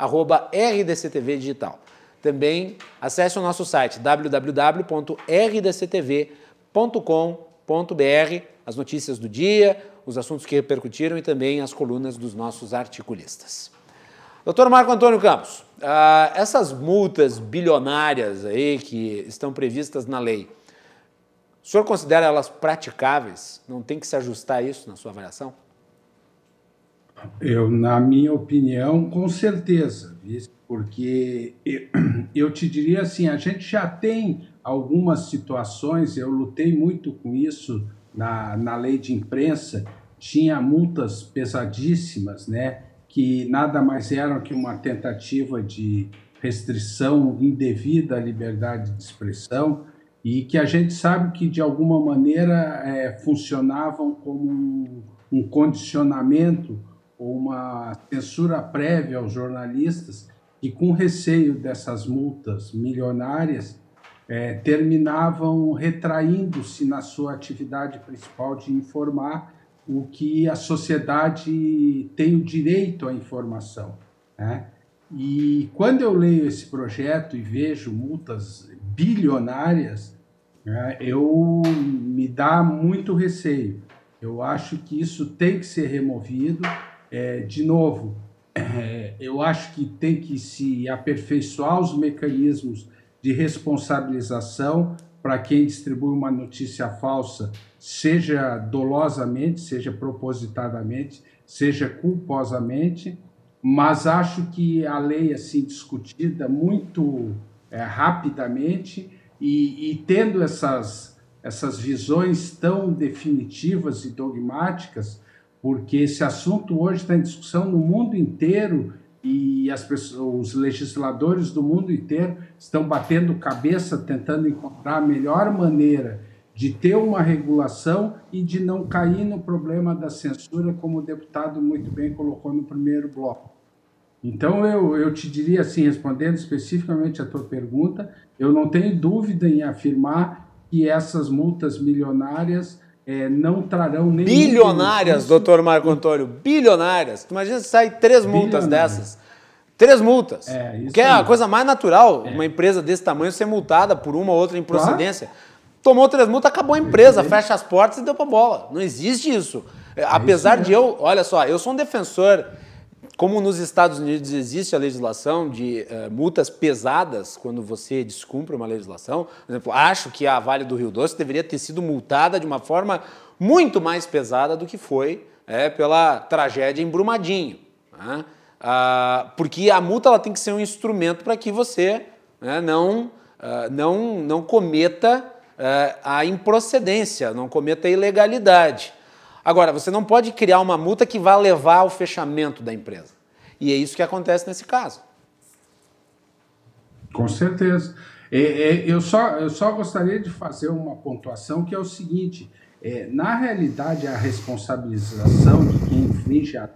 RDCTV Digital. Também acesse o nosso site www.rdctv.com.br, as notícias do dia, os assuntos que repercutiram e também as colunas dos nossos articulistas. Doutor Marco Antônio Campos, uh, essas multas bilionárias aí que estão previstas na lei, o senhor considera elas praticáveis? Não tem que se ajustar a isso na sua avaliação? Eu, na minha opinião, com certeza, porque (clears throat) eu te diria assim, a gente já tem algumas situações, eu lutei muito com isso na, na lei de imprensa, tinha multas pesadíssimas, né? que nada mais eram que uma tentativa de restrição indevida à liberdade de expressão e que a gente sabe que de alguma maneira é, funcionavam como um, um condicionamento ou uma censura prévia aos jornalistas e com receio dessas multas milionárias é, terminavam retraindo-se na sua atividade principal de informar o que a sociedade tem o direito à informação. Né? E quando eu leio esse projeto e vejo multas bilionárias, né, eu me dá muito receio. Eu acho que isso tem que ser removido. É, de novo, (laughs) é, eu acho que tem que se aperfeiçoar os mecanismos de responsabilização para quem distribui uma notícia falsa, seja dolosamente, seja propositadamente, seja culposamente, mas acho que a lei assim discutida muito é, rapidamente e, e tendo essas essas visões tão definitivas e dogmáticas, porque esse assunto hoje está em discussão no mundo inteiro e as pessoas, os legisladores do mundo inteiro estão batendo cabeça tentando encontrar a melhor maneira de ter uma regulação e de não cair no problema da censura, como o deputado muito bem colocou no primeiro bloco. Então, eu, eu te diria assim, respondendo especificamente a tua pergunta, eu não tenho dúvida em afirmar que essas multas milionárias é, não trarão nem. Bilionárias, doutor Marco Antônio, bilionárias. Imagina se sai três multas dessas. Três multas. É, isso que é a coisa mais natural, é. uma empresa desse tamanho ser multada por uma ou outra improcedência. Claro. Tomou três multas, acabou a empresa, fecha as portas e deu pra bola. Não existe isso. É, Apesar isso de eu, olha só, eu sou um defensor como nos Estados Unidos existe a legislação de uh, multas pesadas quando você descumpre uma legislação, por exemplo, acho que a Vale do Rio Doce deveria ter sido multada de uma forma muito mais pesada do que foi é, pela tragédia em Brumadinho. Né? Uh, porque a multa ela tem que ser um instrumento para que você né, não, uh, não, não cometa a improcedência, não cometa a ilegalidade. Agora, você não pode criar uma multa que vá levar ao fechamento da empresa. E é isso que acontece nesse caso. Com certeza. É, é, eu, só, eu só gostaria de fazer uma pontuação que é o seguinte: é, na realidade, a responsabilização de quem infringe a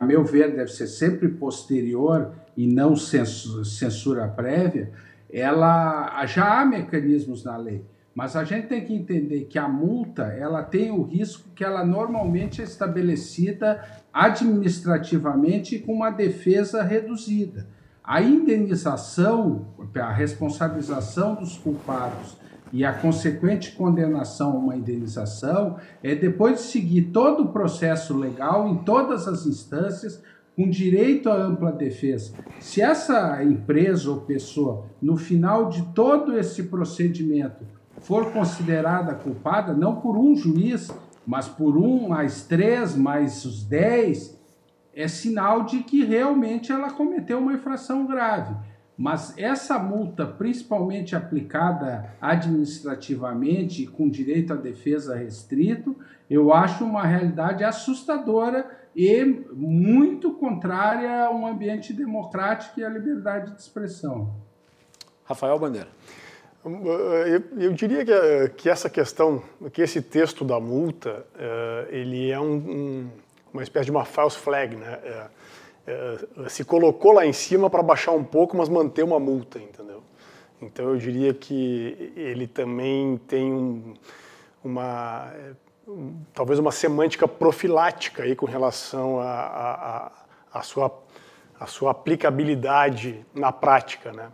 a meu ver, deve ser sempre posterior e não censura prévia, ela já há mecanismos na lei. Mas a gente tem que entender que a multa ela tem o risco que ela normalmente é estabelecida administrativamente com uma defesa reduzida. A indenização, a responsabilização dos culpados e a consequente condenação a uma indenização é depois de seguir todo o processo legal em todas as instâncias com direito à ampla defesa. Se essa empresa ou pessoa, no final de todo esse procedimento, for considerada culpada, não por um juiz, mas por um, mais três, mais os dez, é sinal de que realmente ela cometeu uma infração grave. Mas essa multa, principalmente aplicada administrativamente, com direito à defesa restrito, eu acho uma realidade assustadora e muito contrária a um ambiente democrático e à liberdade de expressão. Rafael Bandeira. Eu, eu diria que, que, essa questão, que esse texto da multa, uh, ele é um, um, uma espécie de uma false flag, né? Uh, uh, se colocou lá em cima para baixar um pouco, mas manter uma multa, entendeu? Então eu diria que ele também tem um, uma talvez uma semântica profilática aí com relação a, a, a, a sua a sua aplicabilidade na prática, né?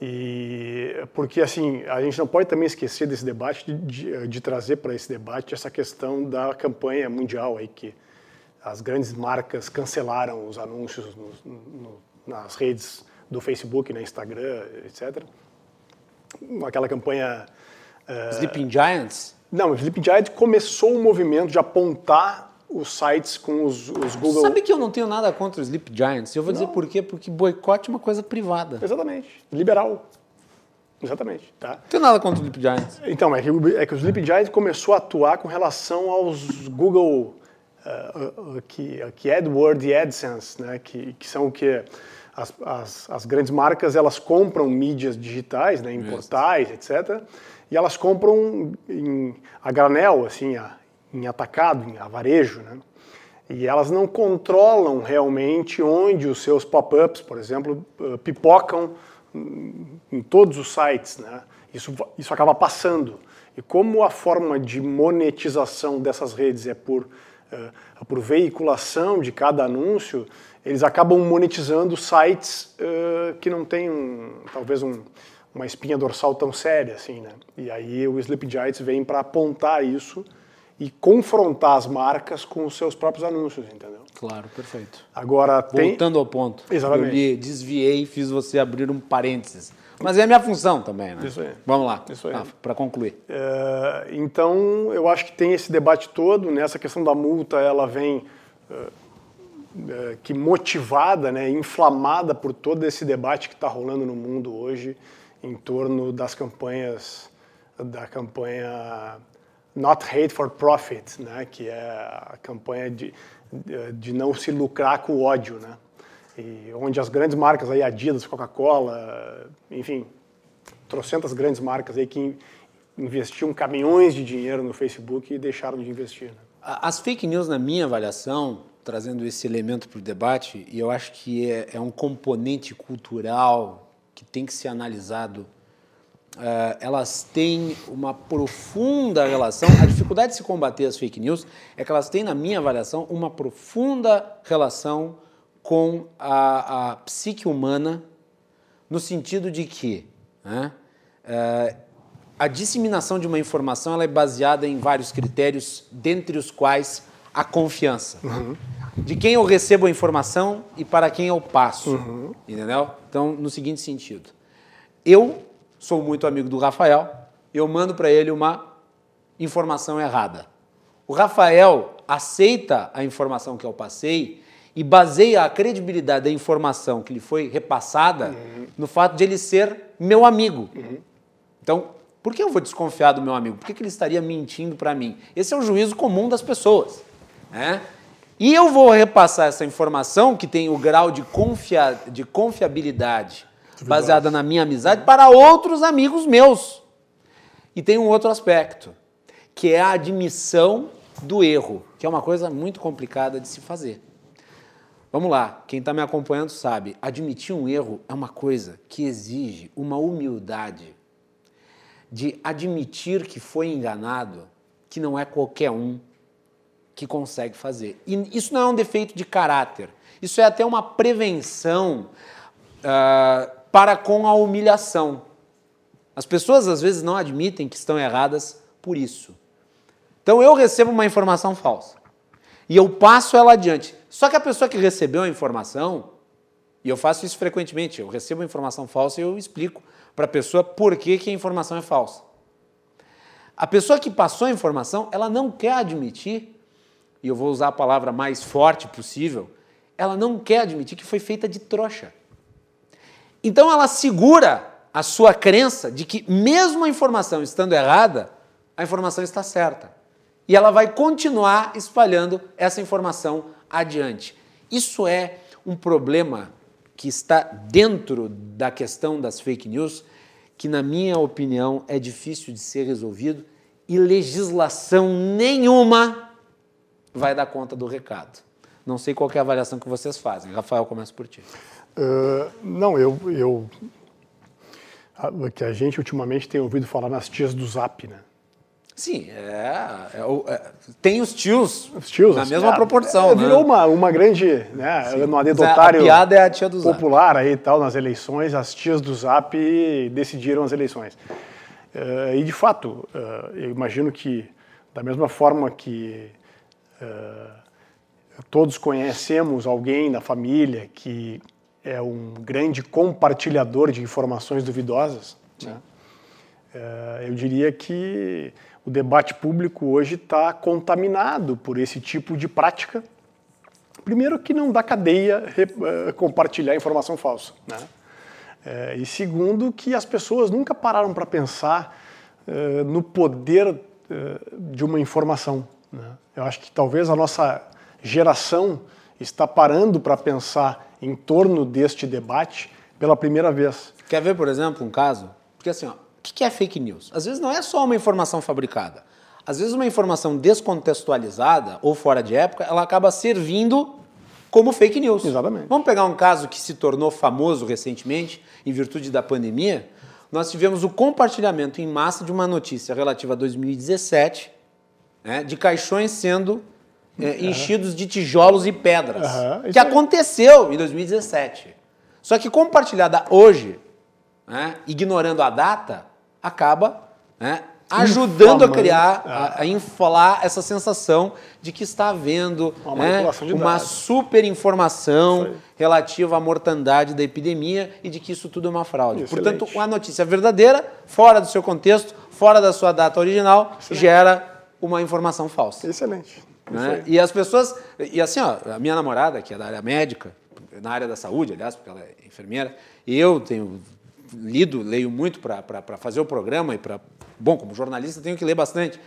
E porque assim a gente não pode também esquecer desse debate de, de, trazer para esse debate essa questão da campanha mundial aí que as grandes marcas cancelaram os anúncios no, no, nas redes do Facebook, no Instagram, etc. Aquela campanha uh, Sleeping Giants. Não, o Sleeping Giants começou um movimento de apontar os sites com os, os Google. Sabe que eu não tenho nada contra o Sleep Giants? Eu vou não. dizer por quê? Porque boicote é uma coisa privada. Exatamente. Liberal. Exatamente. Tá? Não tenho nada contra o Sleep Giants. Então, é que, é que o Sleep Giants começou a atuar com relação aos Google, uh, uh, que, que AdWord e AdSense, né? que, que são o que as, as, as, grandes marcas elas compram mídias digitais, né? em Isso. portais, etc. E elas compram em, a granel, assim, a, em atacado, em avarejo, né? E elas não controlam realmente onde os seus pop-ups, por exemplo, eh, pipocam em todos os sites, né? Isso, isso acaba passando. E como a forma de monetização dessas redes é por, uh, por veiculação de cada anúncio, eles acabam monetizando sites uh, que não têm, um, talvez, um, uma espinha dorsal tão séria assim, né? E aí o Sleep Giants vem para apontar isso e confrontar as marcas com os seus próprios anúncios, entendeu? Claro, perfeito. Agora voltando tem... ao ponto. Exatamente. Eu li, desviei e fiz você abrir um parênteses. Mas é a minha função também, né? Isso aí. Vamos lá. Isso aí. Ah, para concluir. É, então, eu acho que tem esse debate todo, né? questão da multa, ela vem é, é, que motivada, né, inflamada por todo esse debate que está rolando no mundo hoje em torno das campanhas da campanha Not Hate for Profit, né, que é a campanha de, de não se lucrar com o ódio, né, e onde as grandes marcas aí, Adidas, Coca-Cola, enfim, trocentas grandes marcas aí que investiam caminhões de dinheiro no Facebook e deixaram de investir. Né. As fake news, na minha avaliação, trazendo esse elemento para o debate, e eu acho que é, é um componente cultural que tem que ser analisado Uh, elas têm uma profunda relação. A dificuldade de se combater as fake news é que elas têm, na minha avaliação, uma profunda relação com a, a psique humana, no sentido de que né, uh, a disseminação de uma informação ela é baseada em vários critérios, dentre os quais a confiança. Uhum. De quem eu recebo a informação e para quem eu passo. Uhum. Entendeu? Então, no seguinte sentido. Eu sou muito amigo do Rafael, eu mando para ele uma informação errada. O Rafael aceita a informação que eu passei e baseia a credibilidade da informação que lhe foi repassada uhum. no fato de ele ser meu amigo. Uhum. Então, por que eu vou desconfiar do meu amigo? Por que, que ele estaria mentindo para mim? Esse é o juízo comum das pessoas. Né? E eu vou repassar essa informação que tem o grau de, confia de confiabilidade baseada na minha amizade, para outros amigos meus. E tem um outro aspecto, que é a admissão do erro, que é uma coisa muito complicada de se fazer. Vamos lá, quem está me acompanhando sabe, admitir um erro é uma coisa que exige uma humildade de admitir que foi enganado, que não é qualquer um que consegue fazer. E isso não é um defeito de caráter, isso é até uma prevenção uh, para com a humilhação. As pessoas às vezes não admitem que estão erradas por isso. Então eu recebo uma informação falsa e eu passo ela adiante. Só que a pessoa que recebeu a informação, e eu faço isso frequentemente, eu recebo a informação falsa e eu explico para a pessoa por que, que a informação é falsa. A pessoa que passou a informação, ela não quer admitir, e eu vou usar a palavra mais forte possível, ela não quer admitir que foi feita de trouxa. Então ela segura a sua crença de que, mesmo a informação estando errada, a informação está certa. E ela vai continuar espalhando essa informação adiante. Isso é um problema que está dentro da questão das fake news, que, na minha opinião, é difícil de ser resolvido e legislação nenhuma vai dar conta do recado. Não sei qual é a avaliação que vocês fazem. Rafael, começa por ti. Uh, não, eu, eu que a gente ultimamente tem ouvido falar nas tias do Zap, né? Sim, é, é, é, tem os tios, os tios na assim, mesma é, proporção. É, virou né? uma, uma grande, né, um anedotário a piada é a tia do Zap. popular aí tal nas eleições, as tias do Zap decidiram as eleições. Uh, e de fato, uh, eu imagino que da mesma forma que todos conhecemos alguém na família que é um grande compartilhador de informações duvidosas, né? eu diria que o debate público hoje está contaminado por esse tipo de prática. Primeiro, que não dá cadeia uh, compartilhar informação falsa. Né? Uh, e segundo, que as pessoas nunca pararam para pensar uh, no poder de uma informação. Né? Eu acho que talvez a nossa geração está parando para pensar em torno deste debate pela primeira vez. Quer ver, por exemplo, um caso? Porque assim, ó, o que é fake news? Às vezes não é só uma informação fabricada. Às vezes uma informação descontextualizada ou fora de época, ela acaba servindo como fake news. Exatamente. Vamos pegar um caso que se tornou famoso recentemente, em virtude da pandemia. Nós tivemos o compartilhamento em massa de uma notícia relativa a 2017, né, de caixões sendo é, enchidos de tijolos e pedras, que aconteceu em 2017. Só que compartilhada hoje, né, ignorando a data, acaba né, ajudando a criar, a, a infolar essa sensação de que está havendo uma, né, uma super informação relativa à mortandade da epidemia e de que isso tudo é uma fraude. Excelente. Portanto, a notícia verdadeira, fora do seu contexto, fora da sua data original, Excelente. gera uma informação falsa. Excelente. Né? E as pessoas. E assim, ó, a minha namorada, que é da área médica, na área da saúde, aliás, porque ela é enfermeira, e eu tenho lido, leio muito para fazer o programa e para. Bom, como jornalista, tenho que ler bastante.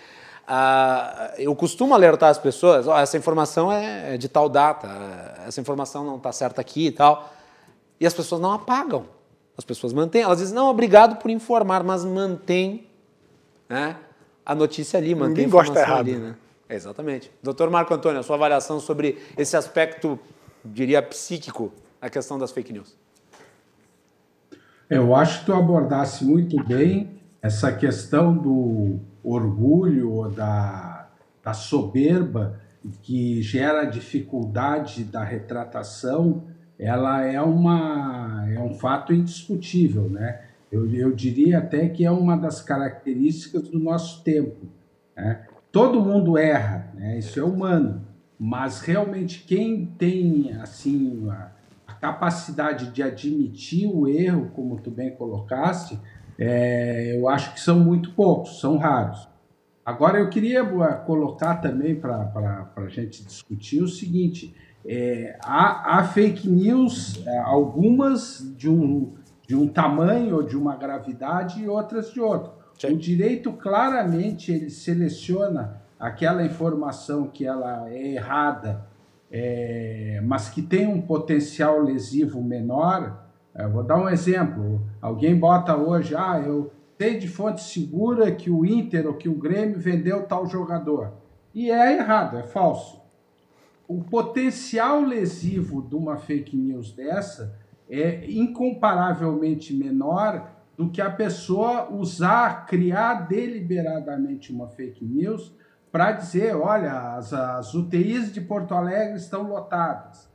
Ah, eu costumo alertar as pessoas: oh, essa informação é, é de tal data, essa informação não está certa aqui e tal. E as pessoas não apagam. As pessoas mantêm. Elas dizem: não, obrigado por informar, mas mantém né, a notícia ali, mantém Ninguém a informação gosta errado. ali. Né? Exatamente. Doutor Marco Antônio, a sua avaliação sobre esse aspecto, diria, psíquico, a questão das fake news. Eu acho que tu abordasse muito bem essa questão do orgulho da, da soberba que gera dificuldade da retratação, ela é, uma, é um fato indiscutível, né? Eu, eu diria até que é uma das características do nosso tempo. Né? Todo mundo erra, né? isso é humano, mas realmente quem tem assim a, capacidade de admitir o erro, como tu bem colocaste, é, eu acho que são muito poucos, são raros. Agora, eu queria colocar também para a gente discutir o seguinte: é, há, há, fake news, é, algumas de um, de um tamanho ou de uma gravidade e outras de outro. Sim. O direito claramente ele seleciona aquela informação que ela é errada é, mas que tem um potencial lesivo menor, é, vou dar um exemplo. Alguém bota hoje, ah, eu sei de fonte segura que o Inter ou que o Grêmio vendeu tal jogador. E é errado, é falso. O potencial lesivo de uma fake news dessa é incomparavelmente menor do que a pessoa usar, criar deliberadamente uma fake news para dizer, olha, as, as UTIs de Porto Alegre estão lotadas,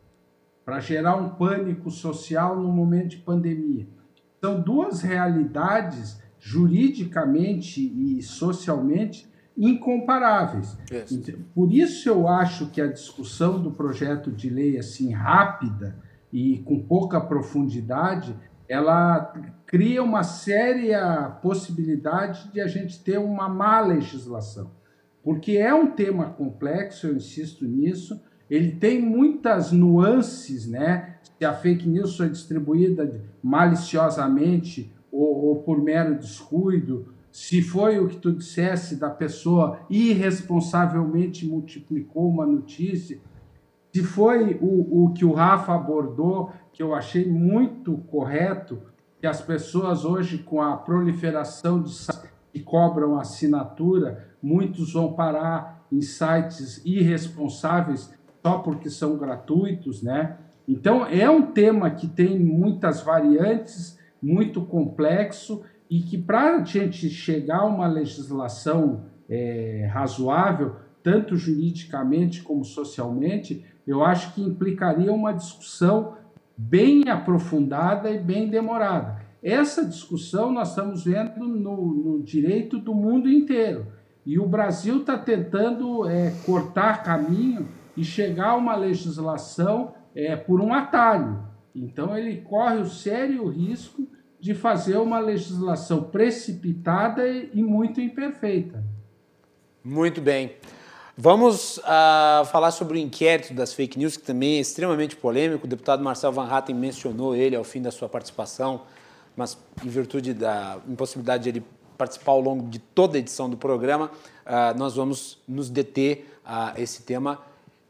para gerar um pânico social no momento de pandemia. São duas realidades juridicamente e socialmente incomparáveis. Por isso eu acho que a discussão do projeto de lei assim rápida e com pouca profundidade, ela cria uma séria possibilidade de a gente ter uma má legislação porque é um tema complexo, eu insisto nisso. ele tem muitas nuances, né? Se a fake news foi distribuída maliciosamente ou, ou por mero descuido, se foi o que tu dissesse da pessoa irresponsavelmente multiplicou uma notícia, se foi o, o que o Rafa abordou, que eu achei muito correto, que as pessoas hoje, com a proliferação de que cobram assinatura, muitos vão parar em sites irresponsáveis só porque são gratuitos, né? Então é um tema que tem muitas variantes, muito complexo e que para a gente chegar a uma legislação é, razoável, tanto juridicamente como socialmente, eu acho que implicaria uma discussão bem aprofundada e bem demorada. Essa discussão nós estamos vendo no, no direito do mundo inteiro. E o Brasil está tentando é, cortar caminho e chegar a uma legislação é, por um atalho. Então, ele corre o sério risco de fazer uma legislação precipitada e muito imperfeita. Muito bem. Vamos uh, falar sobre o inquérito das fake news, que também é extremamente polêmico. O deputado Marcel Van Hatten mencionou ele ao fim da sua participação, mas em virtude da impossibilidade de ele participar ao longo de toda a edição do programa, uh, nós vamos nos deter a esse tema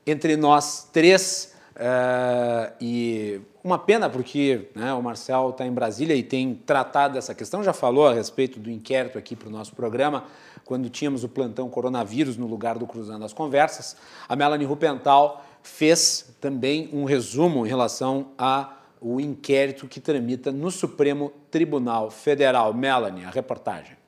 entre nós três. Uh, e uma pena porque né, o Marcel está em Brasília e tem tratado essa questão, já falou a respeito do inquérito aqui para o nosso programa, quando tínhamos o plantão coronavírus no lugar do Cruzando as Conversas. A Melanie Rupental fez também um resumo em relação ao inquérito que tramita no Supremo Tribunal Federal. Melanie, a reportagem.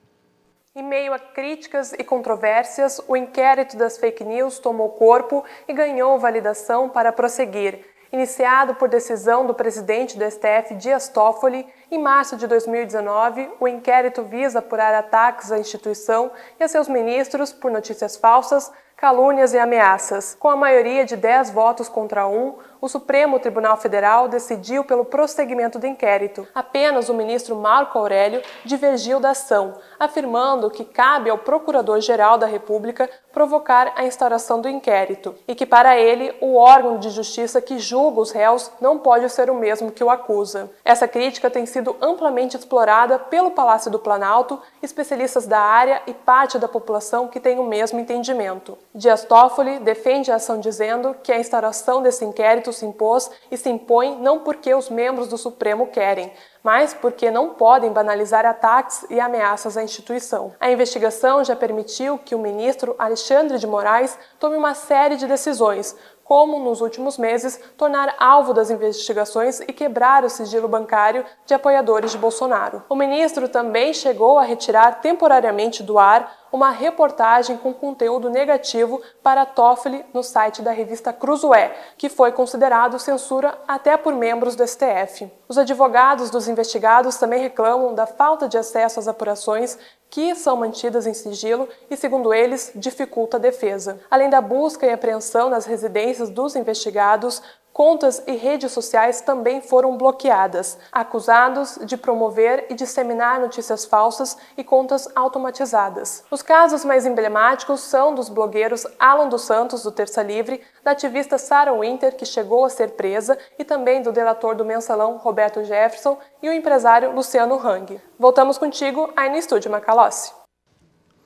Em meio a críticas e controvérsias, o inquérito das fake news tomou corpo e ganhou validação para prosseguir. Iniciado por decisão do presidente do STF, Dias Toffoli, em março de 2019, o inquérito visa apurar ataques à instituição e a seus ministros por notícias falsas, calúnias e ameaças. Com a maioria de 10 votos contra um, o Supremo Tribunal Federal decidiu pelo prosseguimento do inquérito. Apenas o ministro Marco Aurélio divergiu da ação, afirmando que cabe ao Procurador-Geral da República provocar a instauração do inquérito e que, para ele, o órgão de justiça que julga os réus não pode ser o mesmo que o acusa. Essa crítica tem sido amplamente explorada pelo Palácio do Planalto, especialistas da área e parte da população que tem o mesmo entendimento. Dias Toffoli defende a ação dizendo que a instauração desse inquérito se impôs e se impõe não porque os membros do Supremo querem, mas porque não podem banalizar ataques e ameaças à instituição. A investigação já permitiu que o ministro Alexandre de Moraes tome uma série de decisões, como, nos últimos meses, tornar alvo das investigações e quebrar o sigilo bancário de apoiadores de Bolsonaro. O ministro também chegou a retirar temporariamente do ar uma reportagem com conteúdo negativo para Toffoli no site da revista Cruzoé, que foi considerado censura até por membros do STF. Os advogados dos investigados também reclamam da falta de acesso às apurações que são mantidas em sigilo e, segundo eles, dificulta a defesa. Além da busca e apreensão nas residências dos investigados, Contas e redes sociais também foram bloqueadas, acusados de promover e disseminar notícias falsas e contas automatizadas. Os casos mais emblemáticos são dos blogueiros Alan dos Santos, do Terça Livre, da ativista Sarah Winter, que chegou a ser presa, e também do delator do mensalão Roberto Jefferson e o empresário Luciano Hang. Voltamos contigo aí no estúdio Macalossi.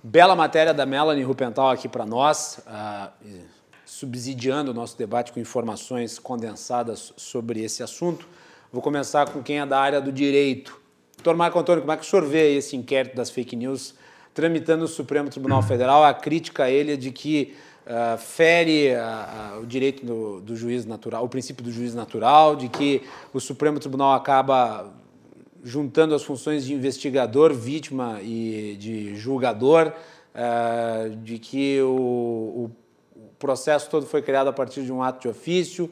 Bela matéria da Melanie Rupental aqui para nós. Uh subsidiando o nosso debate com informações condensadas sobre esse assunto. Vou começar com quem é da área do direito. Doutor Marco Antônio, como é que o senhor vê esse inquérito das fake news tramitando no Supremo Tribunal Federal? A crítica a ele é de que uh, fere uh, uh, o direito do, do juiz natural, o princípio do juiz natural, de que o Supremo Tribunal acaba juntando as funções de investigador, vítima e de julgador, de que o, o processo todo foi criado a partir de um ato de ofício.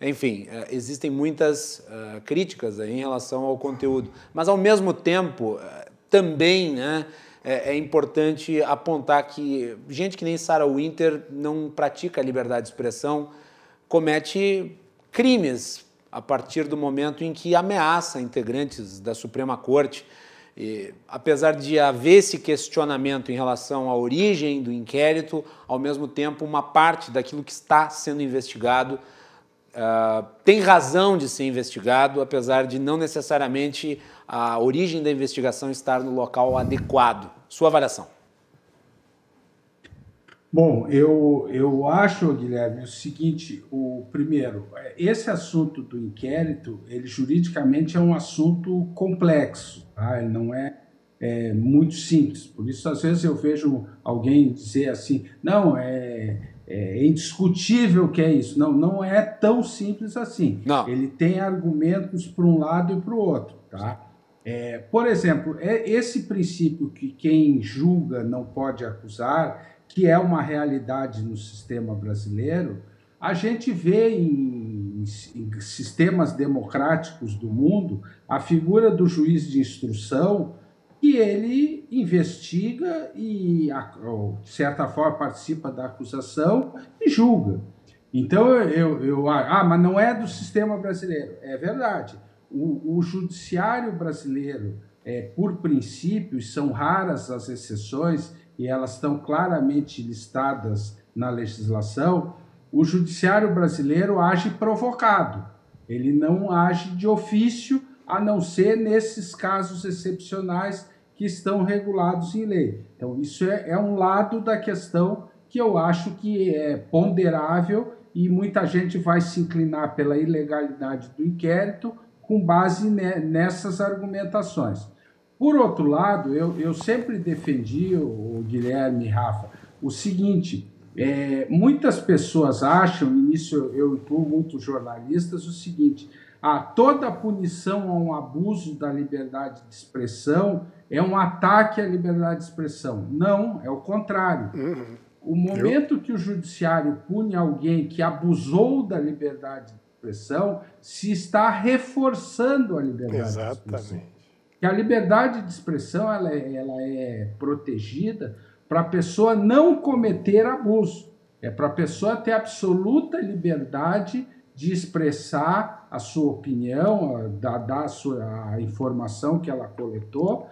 Enfim, eh, existem muitas uh, críticas em relação ao conteúdo, mas ao mesmo tempo também né, é, é, importante apontar que gente que nem Sarah Winter não pratica a liberdade de expressão, comete crimes a partir do momento em que ameaça integrantes da Suprema Corte E, apesar de haver esse questionamento em relação à origem do inquérito, ao mesmo tempo, uma parte daquilo que está sendo investigado uh, tem razão de ser investigado, apesar de não necessariamente a origem da investigação estar no local adequado. Sua avaliação? Bom, eu, eu acho, Guilherme, o seguinte: o primeiro, esse assunto do inquérito, ele juridicamente é um assunto complexo, tá? ele não é, é muito simples. Por isso, às vezes, eu vejo alguém dizer assim: não, é, é indiscutível que é isso. Não, não é tão simples assim. Não. Ele tem argumentos para um lado e para o outro. Tá? É, por exemplo, é esse princípio que quem julga não pode acusar que é uma realidade no sistema brasileiro, a gente vê em, em, sistemas democráticos do mundo a figura do juiz de instrução que ele investiga e, de certa forma, participa da acusação e julga. Então, eu, eu ah, mas não é do sistema brasileiro. É verdade. O, o judiciário brasileiro, é, por princípio, são raras as exceções, e elas estão claramente listadas na legislação, o judiciário brasileiro age provocado. Ele não age de ofício, a não ser nesses casos excepcionais que estão regulados em lei. Então, isso é, é um lado da questão que eu acho que é ponderável e muita gente vai se inclinar pela ilegalidade do inquérito com base nessas argumentações. Por outro lado, eu, eu sempre defendi, o, Guilherme e Rafa, o seguinte: é, muitas pessoas acham, e nisso eu, eu incluo muitos jornalistas, o seguinte: a toda punição a um abuso da liberdade de expressão é um ataque à liberdade de expressão. Não, é o contrário. Uhum. O momento eu... que o judiciário pune alguém que abusou da liberdade de expressão, se está reforçando a liberdade Exatamente. de expressão que a liberdade de expressão ela é, ela é protegida para a pessoa não cometer abuso. É para a pessoa ter absoluta liberdade de expressar a sua opinião, dar, dar a, sua, a informação que ela coletou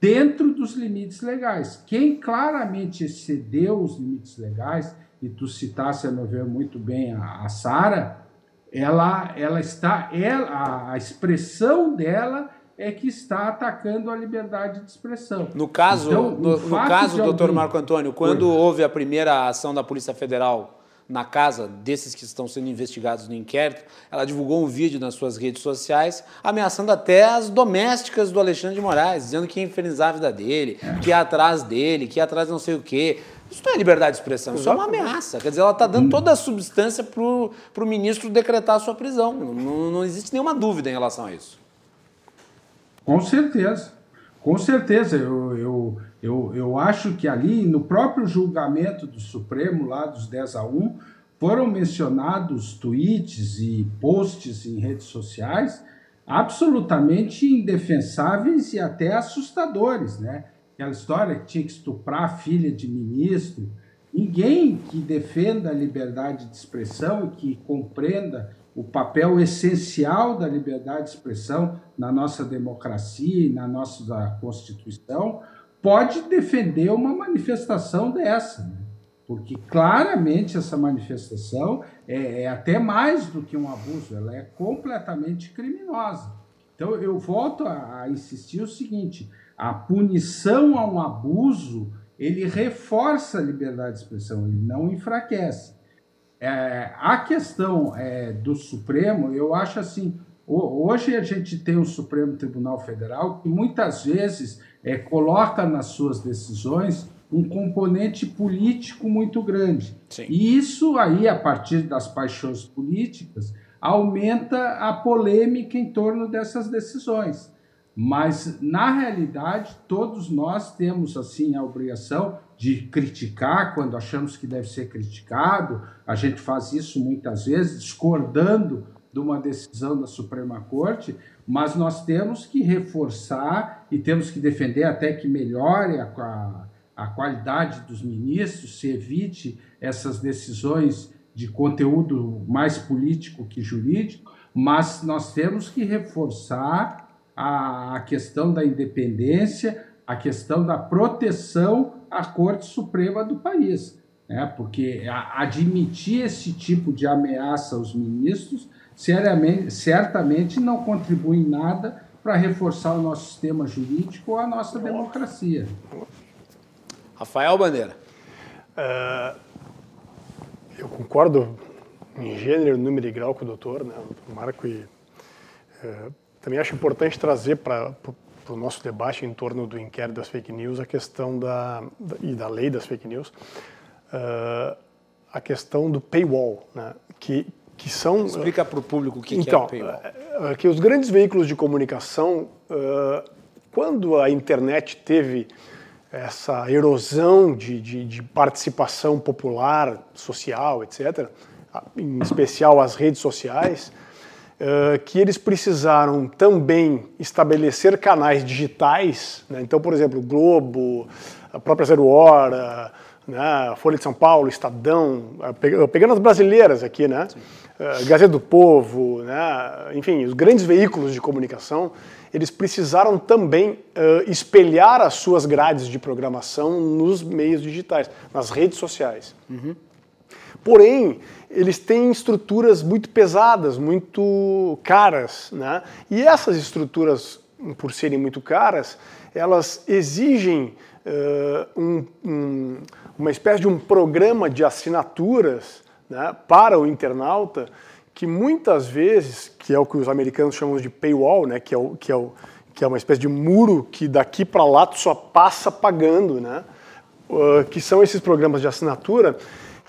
dentro dos limites legais. Quem claramente excedeu os limites legais, e tu citasse, a meu ver, muito bem a, a Sara, ela, ela está, ela, a expressão dela é que está atacando a liberdade de expressão. No caso, então, no, no caso, doutor alguém... Marco Antônio, quando Foi. houve a primeira ação da Polícia Federal na casa desses que estão sendo investigados no inquérito, ela divulgou um vídeo nas suas redes sociais ameaçando até as domésticas do Alexandre de Moraes, dizendo que ia infernizar a vida dele, é. que ia atrás dele, que ia atrás de não sei o quê. Isso não é liberdade de expressão, isso é uma ameaça. Quer dizer, ela está dando toda a substância para o ministro decretar a sua prisão. Não, não existe nenhuma dúvida em relação a isso. Com certeza, com certeza. Eu, eu, eu, eu acho que ali, no próprio julgamento do Supremo, lá dos 10 a 1, foram mencionados tweets e posts em redes sociais absolutamente indefensáveis e até assustadores, né? Aquela história que tinha que estuprar a filha de ministro. Ninguém que defenda a liberdade de expressão e que compreenda o papel essencial da liberdade de expressão na nossa democracia e na nossa Constituição, pode defender uma manifestação dessa. Né? Porque claramente essa manifestação é, é, até mais do que um abuso, ela é completamente criminosa. Então eu volto a, a insistir o seguinte: a punição a um abuso ele reforça a liberdade de expressão, ele não enfraquece. É, a questão é, do Supremo, eu acho assim, hoje a gente tem o Supremo Tribunal Federal que muitas vezes é, coloca nas suas decisões um componente político muito grande. Sim. E isso aí, a partir das paixões políticas, aumenta a polêmica em torno dessas decisões. Mas, na realidade, todos nós temos assim a obrigação de criticar quando achamos que deve ser criticado. A gente faz isso muitas vezes, discordando de uma decisão da Suprema Corte, mas nós temos que reforçar e temos que defender até que melhore a, a, a qualidade dos ministros, se evite essas decisões de conteúdo mais político que jurídico, mas nós temos que reforçar a questão da independência, a questão da proteção à Corte Suprema do país. Né? Porque admitir esse tipo de ameaça aos ministros seriamente, certamente não contribui em nada para reforçar o nosso sistema jurídico ou a nossa democracia. Rafael Bandeira. Uh, eu concordo em gênero, número e grau com o doutor, né, o Marco, e uh, também acho importante trazer para o nosso debate em torno do inquérito das fake news a questão da, e da lei das fake news, uh, a questão do paywall, né, que, que são... Explica para o público o que, então, que é o paywall. Então, que os grandes veículos de comunicação, quando a internet teve essa erosão de, de, de, participação popular, social, etc., em especial as redes sociais, uh, que eles precisaram também estabelecer canais digitais. Né? Então, por exemplo, o Globo, a própria Zero Hora, né? Folha de São Paulo, Estadão, pegando as brasileiras aqui, né? Uh, Gazeta do Povo, né? enfim, os grandes veículos de comunicação eles precisaram também uh, espelhar as suas grades de programação nos meios digitais, nas redes sociais. Uhum. Porém, eles têm estruturas muito pesadas, muito caras, né? E essas estruturas, por serem muito caras, elas exigem uh, um, um, uma espécie de um programa de assinaturas né, para o internauta que muitas vezes, que é o que os americanos chamam de paywall, né, que é, o, que é, o, que é uma espécie de muro que daqui para lá tu só passa pagando, né, uh, que são esses programas de assinatura,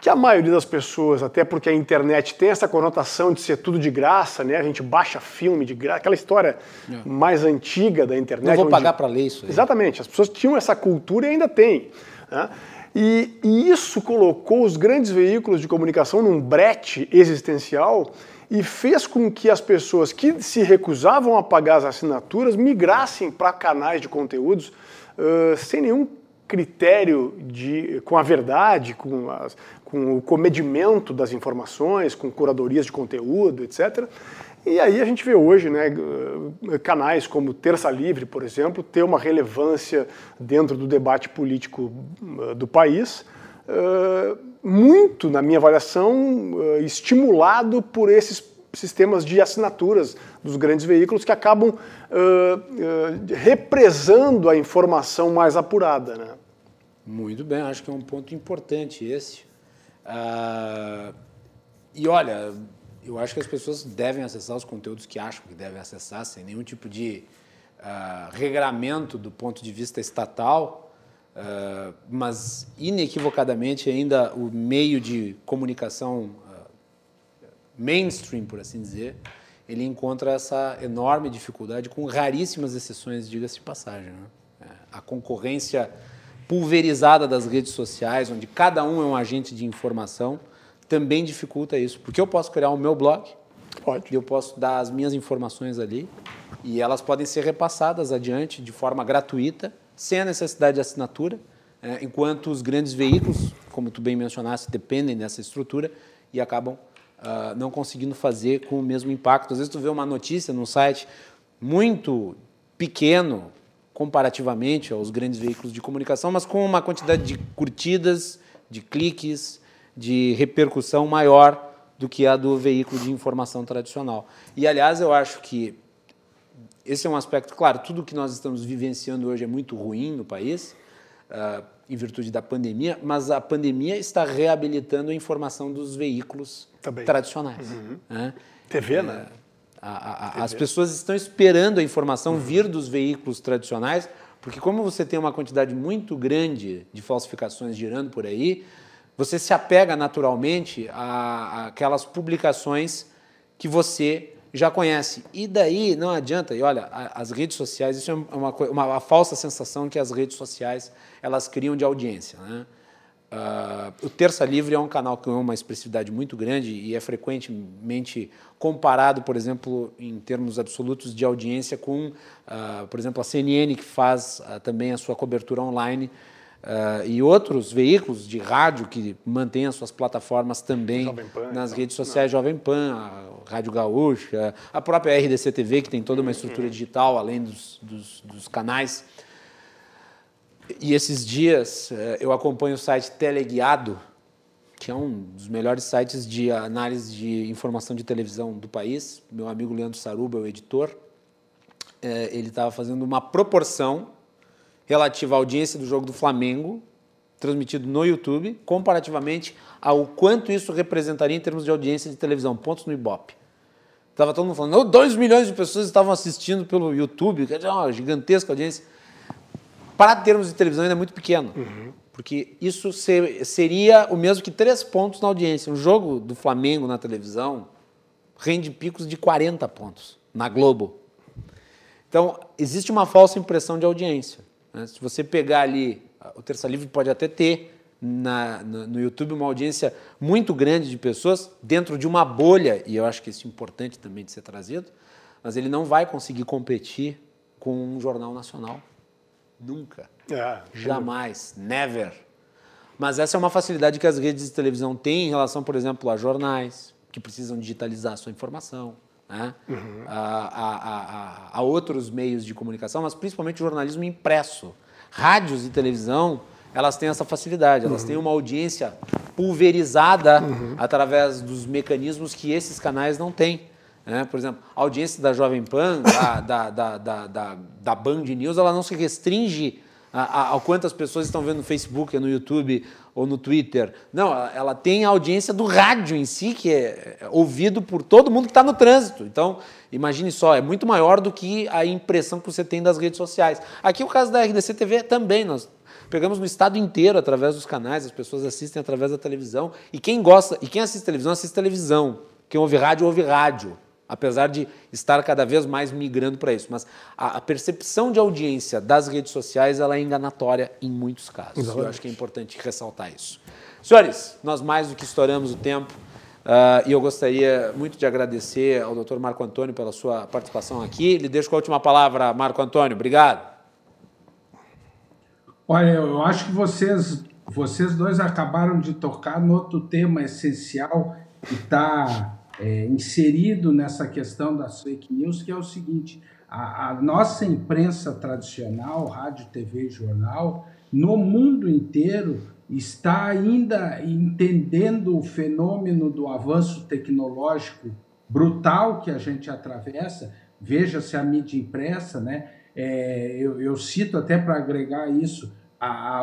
que a maioria das pessoas, até porque a internet tem essa conotação de ser tudo de graça, né, a gente baixa filme de graça, aquela história é. mais antiga da internet. Não vou onde... pagar para ler isso. Aí. Exatamente, as pessoas tinham essa cultura e ainda têm. Né? E, e isso colocou os grandes veículos de comunicação num brete existencial e fez com que as pessoas que se recusavam a pagar as assinaturas migrassem para canais de conteúdos uh, sem nenhum critério de, com a verdade, com, as, com o comedimento das informações, com curadorias de conteúdo, etc. E aí a gente vê hoje né, canais como Terça Livre, por exemplo, ter uma relevância dentro do debate político uh, do país, uh, muito, na minha avaliação, estimulado por esses sistemas de assinaturas dos grandes veículos que acabam represando a informação mais apurada. Né? Muito bem, acho que é um ponto importante esse. Ah, e olha, eu acho que as pessoas devem acessar os conteúdos que acham que devem acessar, sem nenhum tipo de uh, regramento do ponto de vista estatal, uh, mas inequivocadamente ainda o meio de comunicação uh, mainstream, por assim dizer, ele encontra essa enorme dificuldade, com raríssimas exceções, diga-se de passagem. Né? É, a concorrência pulverizada das redes sociais, onde cada um é um agente de informação, também dificulta isso, porque eu posso criar o meu blog, Pode. eu posso dar as minhas informações ali e elas podem ser repassadas adiante de forma gratuita, sem a necessidade de assinatura, é, enquanto os grandes veículos, como tu bem mencionaste, dependem dessa estrutura e acabam uh, não conseguindo fazer com o mesmo impacto. Às vezes tu vê uma notícia num site muito pequeno comparativamente aos grandes veículos de comunicação, mas com uma quantidade de curtidas, de cliques, de repercussão maior do que a do veículo de informação tradicional. E, aliás, eu acho que esse é um aspecto, claro, tudo que nós estamos vivenciando hoje é muito ruim no país, uh, em virtude da pandemia, mas a pandemia está reabilitando a informação dos veículos Também. tradicionais. Uhum. Né? TV, né? A, a. As pessoas estão esperando a informação uhum. vir dos veículos tradicionais, porque como você tem uma quantidade muito grande de falsificações girando por aí, você se apega naturalmente a, aquelas publicações que você já conhece. E daí não adianta, e olha, as redes sociais, isso é uma, uma, uma falsa sensação que as redes sociais elas criam de audiência. Né? Uh, o Terça Livre é um canal que tem uma expressividade muito grande e é frequentemente comparado, por exemplo, em termos absolutos de audiência com, uh, por exemplo, a CNN, que faz uh, também a sua cobertura online e outros veículos de rádio que mantêm as suas plataformas também Pan, nas então. redes sociais, Não. Jovem Pan, a Rádio Gaúcha, a própria RDC TV, que tem toda uma estrutura uhum. digital, além dos, dos, dos, canais. E esses dias uh, eu acompanho o site Teleguiado, que é um dos melhores sites de análise de informação de televisão do país. Meu amigo Leandro Saruba é o editor. Uh, ele estava fazendo uma proporção relativa à audiência do jogo do Flamengo, transmitido no YouTube, comparativamente ao quanto isso representaria em termos de audiência de televisão, pontos no Ibope. Estava todo mundo falando, 2 milhões de pessoas estavam assistindo pelo YouTube, quer dizer, uma gigantesca audiência. Para termos de televisão ainda é muito pequeno, uhum. porque isso ser, seria o mesmo que três pontos na audiência. Um jogo do Flamengo na televisão rende picos de 40 pontos na Globo. Então, existe uma falsa impressão de audiência. Né? Se você pegar ali, o Terça Livre pode até ter na, no, no YouTube uma audiência muito grande de pessoas dentro de uma bolha, e eu acho que isso é importante também de ser trazido, mas ele não vai conseguir competir com um jornal nacional. Nunca. É, Jamais. Never. Mas essa é uma facilidade que as redes de televisão têm em relação, por exemplo, a jornais, que precisam digitalizar a sua informação né? Uhum. A, a, a, a, outros meios de comunicação, mas principalmente o jornalismo impresso. Rádios e televisão, elas têm essa facilidade, elas uhum. têm uma audiência pulverizada uhum. através dos mecanismos que esses canais não têm. Né? Por exemplo, a audiência da Jovem Pan, (coughs) da, da, da, da, da, Band News, ela não se restringe a, quantas pessoas estão vendo no Facebook, no YouTube ou no Twitter. Não, ela, ela tem a audiência do rádio em si, que é, é ouvido por todo mundo que está no trânsito. Então, imagine só, é muito maior do que a impressão que você tem das redes sociais. Aqui o caso da RDC TV também, nós pegamos no estado inteiro através dos canais, as pessoas assistem através da televisão. E quem gosta, e quem assiste televisão, assiste televisão. Quem ouve rádio, ouve rádio apesar de estar cada vez mais migrando para isso. Mas a, a, percepção de audiência das redes sociais ela é enganatória em muitos casos. Exatamente. Eu acho que é importante ressaltar isso. Senhores, nós mais do que estouramos o tempo. Uh, e eu gostaria muito de agradecer ao Dr. Marco Antônio pela sua participação aqui. Lhe deixo com a última palavra, Marco Antônio. Obrigado. Olha, eu acho que vocês, vocês dois acabaram de tocar no outro tema essencial que está é, inserido nessa questão das fake news, que é o seguinte: a, a, nossa imprensa tradicional, rádio, TV e jornal, no mundo inteiro está ainda entendendo o fenômeno do avanço tecnológico brutal que a gente atravessa. Veja-se a mídia impressa, né? É, eu, eu cito até para agregar isso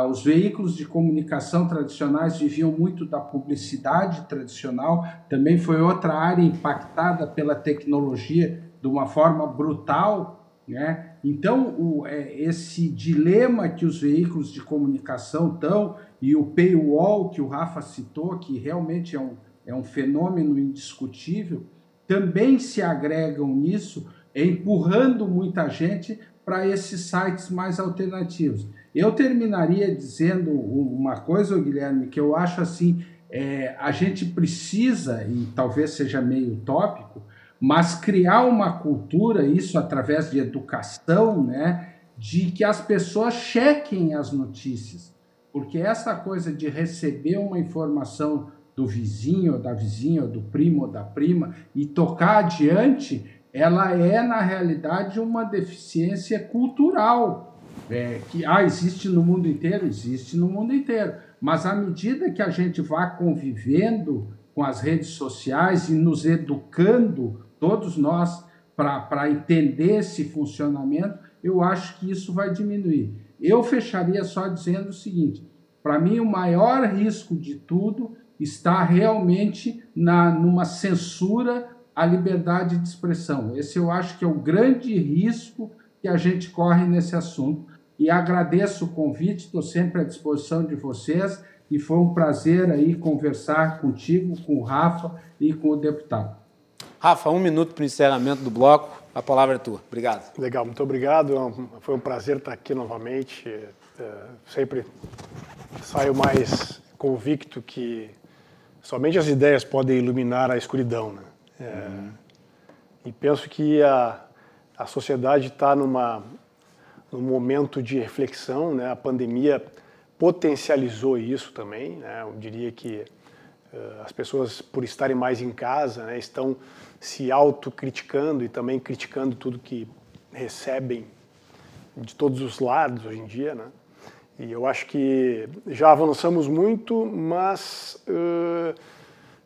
os veículos de comunicação tradicionais viviam muito da publicidade tradicional, também foi outra área impactada pela tecnologia de uma forma brutal. Né? Então, o, é, esse dilema que os veículos de comunicação estão, e o paywall que o Rafa citou, que realmente é um, é um fenômeno indiscutível, também se agregam nisso, empurrando muita gente para esses sites mais alternativos. Eu terminaria dizendo uma coisa, Guilherme, que eu acho assim, é, a gente precisa, e talvez seja meio utópico, mas criar uma cultura, isso através de educação, né, de que as pessoas chequem as notícias. Porque essa coisa de receber uma informação do vizinho, da vizinha, do primo, ou da prima, e tocar adiante, ela é, na realidade, uma deficiência cultural é, que ah, existe no mundo inteiro, existe no mundo inteiro. Mas à medida que a gente vá convivendo com as redes sociais e nos educando, todos nós, para entender esse funcionamento, eu acho que isso vai diminuir. Eu fecharia só dizendo o seguinte: para mim, o maior risco de tudo está realmente na, numa censura à liberdade de expressão. Esse eu acho que é o grande risco que a gente corre nesse assunto e agradeço o convite, estou sempre à disposição de vocês e foi um prazer aí conversar contigo, com o Rafa e com o deputado. Rafa, um minuto para o encerramento do bloco. A palavra é tua. Obrigado. Legal, muito obrigado. É foi um prazer estar aqui novamente. É, sempre saio mais convicto que somente as ideias podem iluminar a escuridão. Né? É, uhum. E penso que a, a sociedade está numa num momento de reflexão, né? A pandemia potencializou isso também. Né? Eu diria que uh, as pessoas, por estarem mais em casa, né, estão se autocriticando e também criticando tudo que recebem de todos os lados hoje em dia. Né? E eu acho que já avançamos muito, mas uh,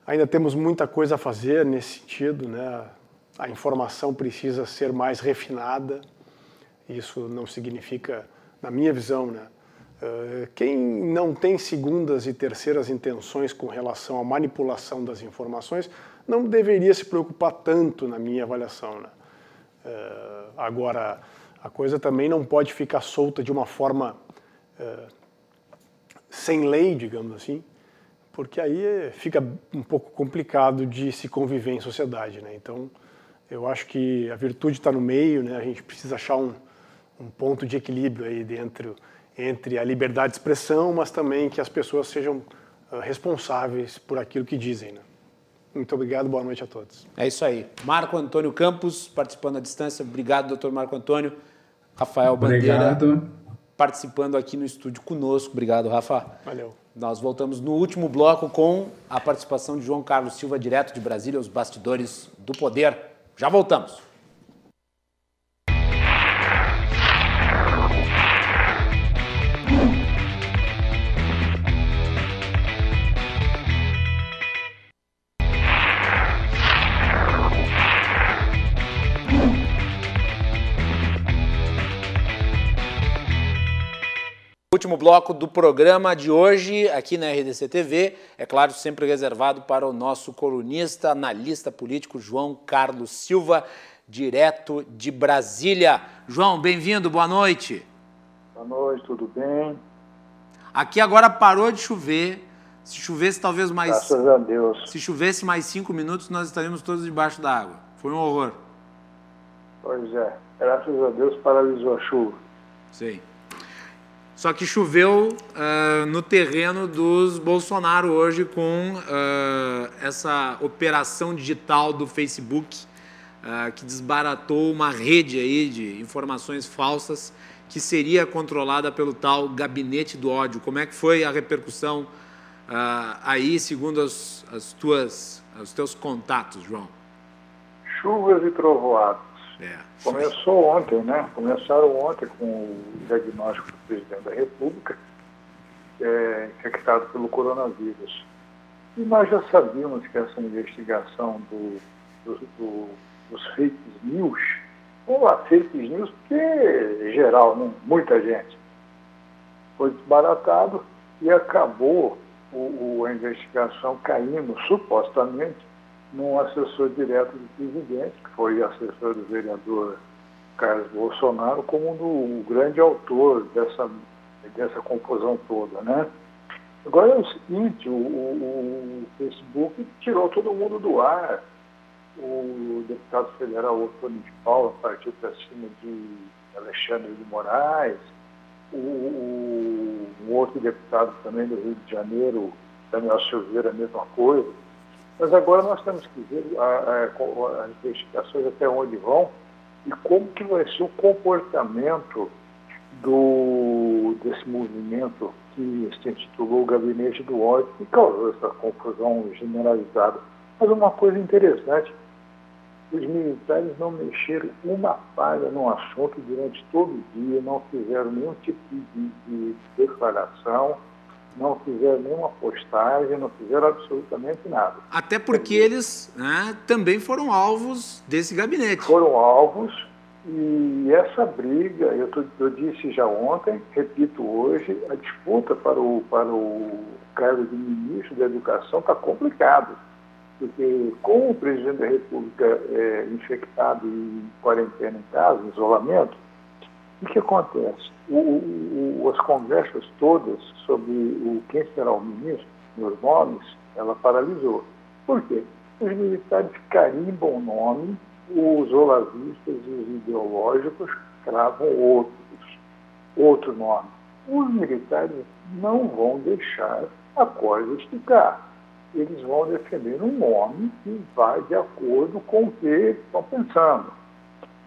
ainda temos muita coisa a fazer nesse sentido. Né? A informação precisa ser mais refinada. Isso não significa, na minha visão, né? Uh, quem não tem segundas e terceiras intenções com relação à manipulação das informações não deveria se preocupar tanto na minha avaliação. Né? Uh, agora, a coisa também não pode ficar solta de uma forma uh, sem lei, digamos assim, porque aí fica um pouco complicado de se conviver em sociedade. Né? Então, eu acho que a virtude está no meio, né? a gente precisa achar um, um ponto de equilíbrio aí dentro entre a liberdade de expressão, mas também que as pessoas sejam uh, responsáveis por aquilo que dizem. Né? Muito obrigado, boa noite a todos. É isso aí. Marco Antônio Campos, participando à distância. Obrigado, doutor Marco Antônio. Rafael Bandeira, Obrigado. Participando aqui no estúdio conosco. Obrigado, Rafa. Valeu. Nós voltamos no último bloco com a participação de João Carlos Silva, direto de Brasília, os bastidores do poder. Já voltamos. Último bloco do programa de hoje, aqui na RDC TV, é claro, sempre reservado para o nosso colunista, analista político João Carlos Silva, direto de Brasília. João, bem-vindo, boa noite. Boa noite, tudo bem? Aqui agora parou de chover. Se chovesse talvez mais. Graças a Deus. Se chovesse mais cinco minutos, nós estaríamos todos debaixo d'água. Foi um horror. Pois é. Graças a Deus paralisou a chuva. Sei. Só que choveu uh, no terreno dos Bolsonaro hoje com uh, essa operação digital do Facebook uh, que desbaratou uma rede aí de informações falsas que seria controlada pelo tal gabinete do ódio. Como é que foi a repercussão aí, segundo as, as tuas, os teus contatos, João? Chuvas e trovoadas. É. Começou ontem, né? Começaram ontem com o diagnóstico do presidente da República, é, infectado pelo coronavírus. E nós já sabíamos que essa investigação do, do, do, dos fake news, vamos lá, fake news, porque geral, né? muita gente, foi desbaratado e acabou o, o, a investigação caindo, supostamente, num assessor direto do presidente, que foi assessor do vereador Carlos Bolsonaro, como no, o grande autor dessa, dessa confusão toda, né? Agora é o seguinte, o, o, Facebook tirou todo mundo do ar. O deputado federal Otônio de Paula partiu para cima de Alexandre de Moraes, o, o, um outro deputado também do Rio de Janeiro, Daniel Silveira, a mesma coisa. Mas agora nós temos que ver as investigações até onde vão e como que vai ser o comportamento do, desse movimento que se intitulou o Gabinete do Ódio, que causou essa confusão generalizada. Mas uma coisa interessante, os militares não mexeram uma palha no assunto durante todo o dia, não fizeram nenhum tipo de, de declaração, não fizeram nenhuma postagem, não fizeram absolutamente nada. Até porque eles né, também foram alvos desse gabinete. Foram alvos e essa briga, eu, tô, eu disse já ontem, repito hoje, a disputa para o, para o cargo de ministro da Educação está complicado. Porque com o presidente da República é, infectado e em quarentena em casa, em isolamento, o que acontece? O, o, as conversas todas sobre o quem será o ministro, nos nomes, ela paralisou. Por quê? Os militares carimbam o nome, os olavistas e os ideológicos cravam outros, outro nome. Os militares não vão deixar a coisa esticar. Eles vão defender um nome que vai de acordo com o que estão pensando.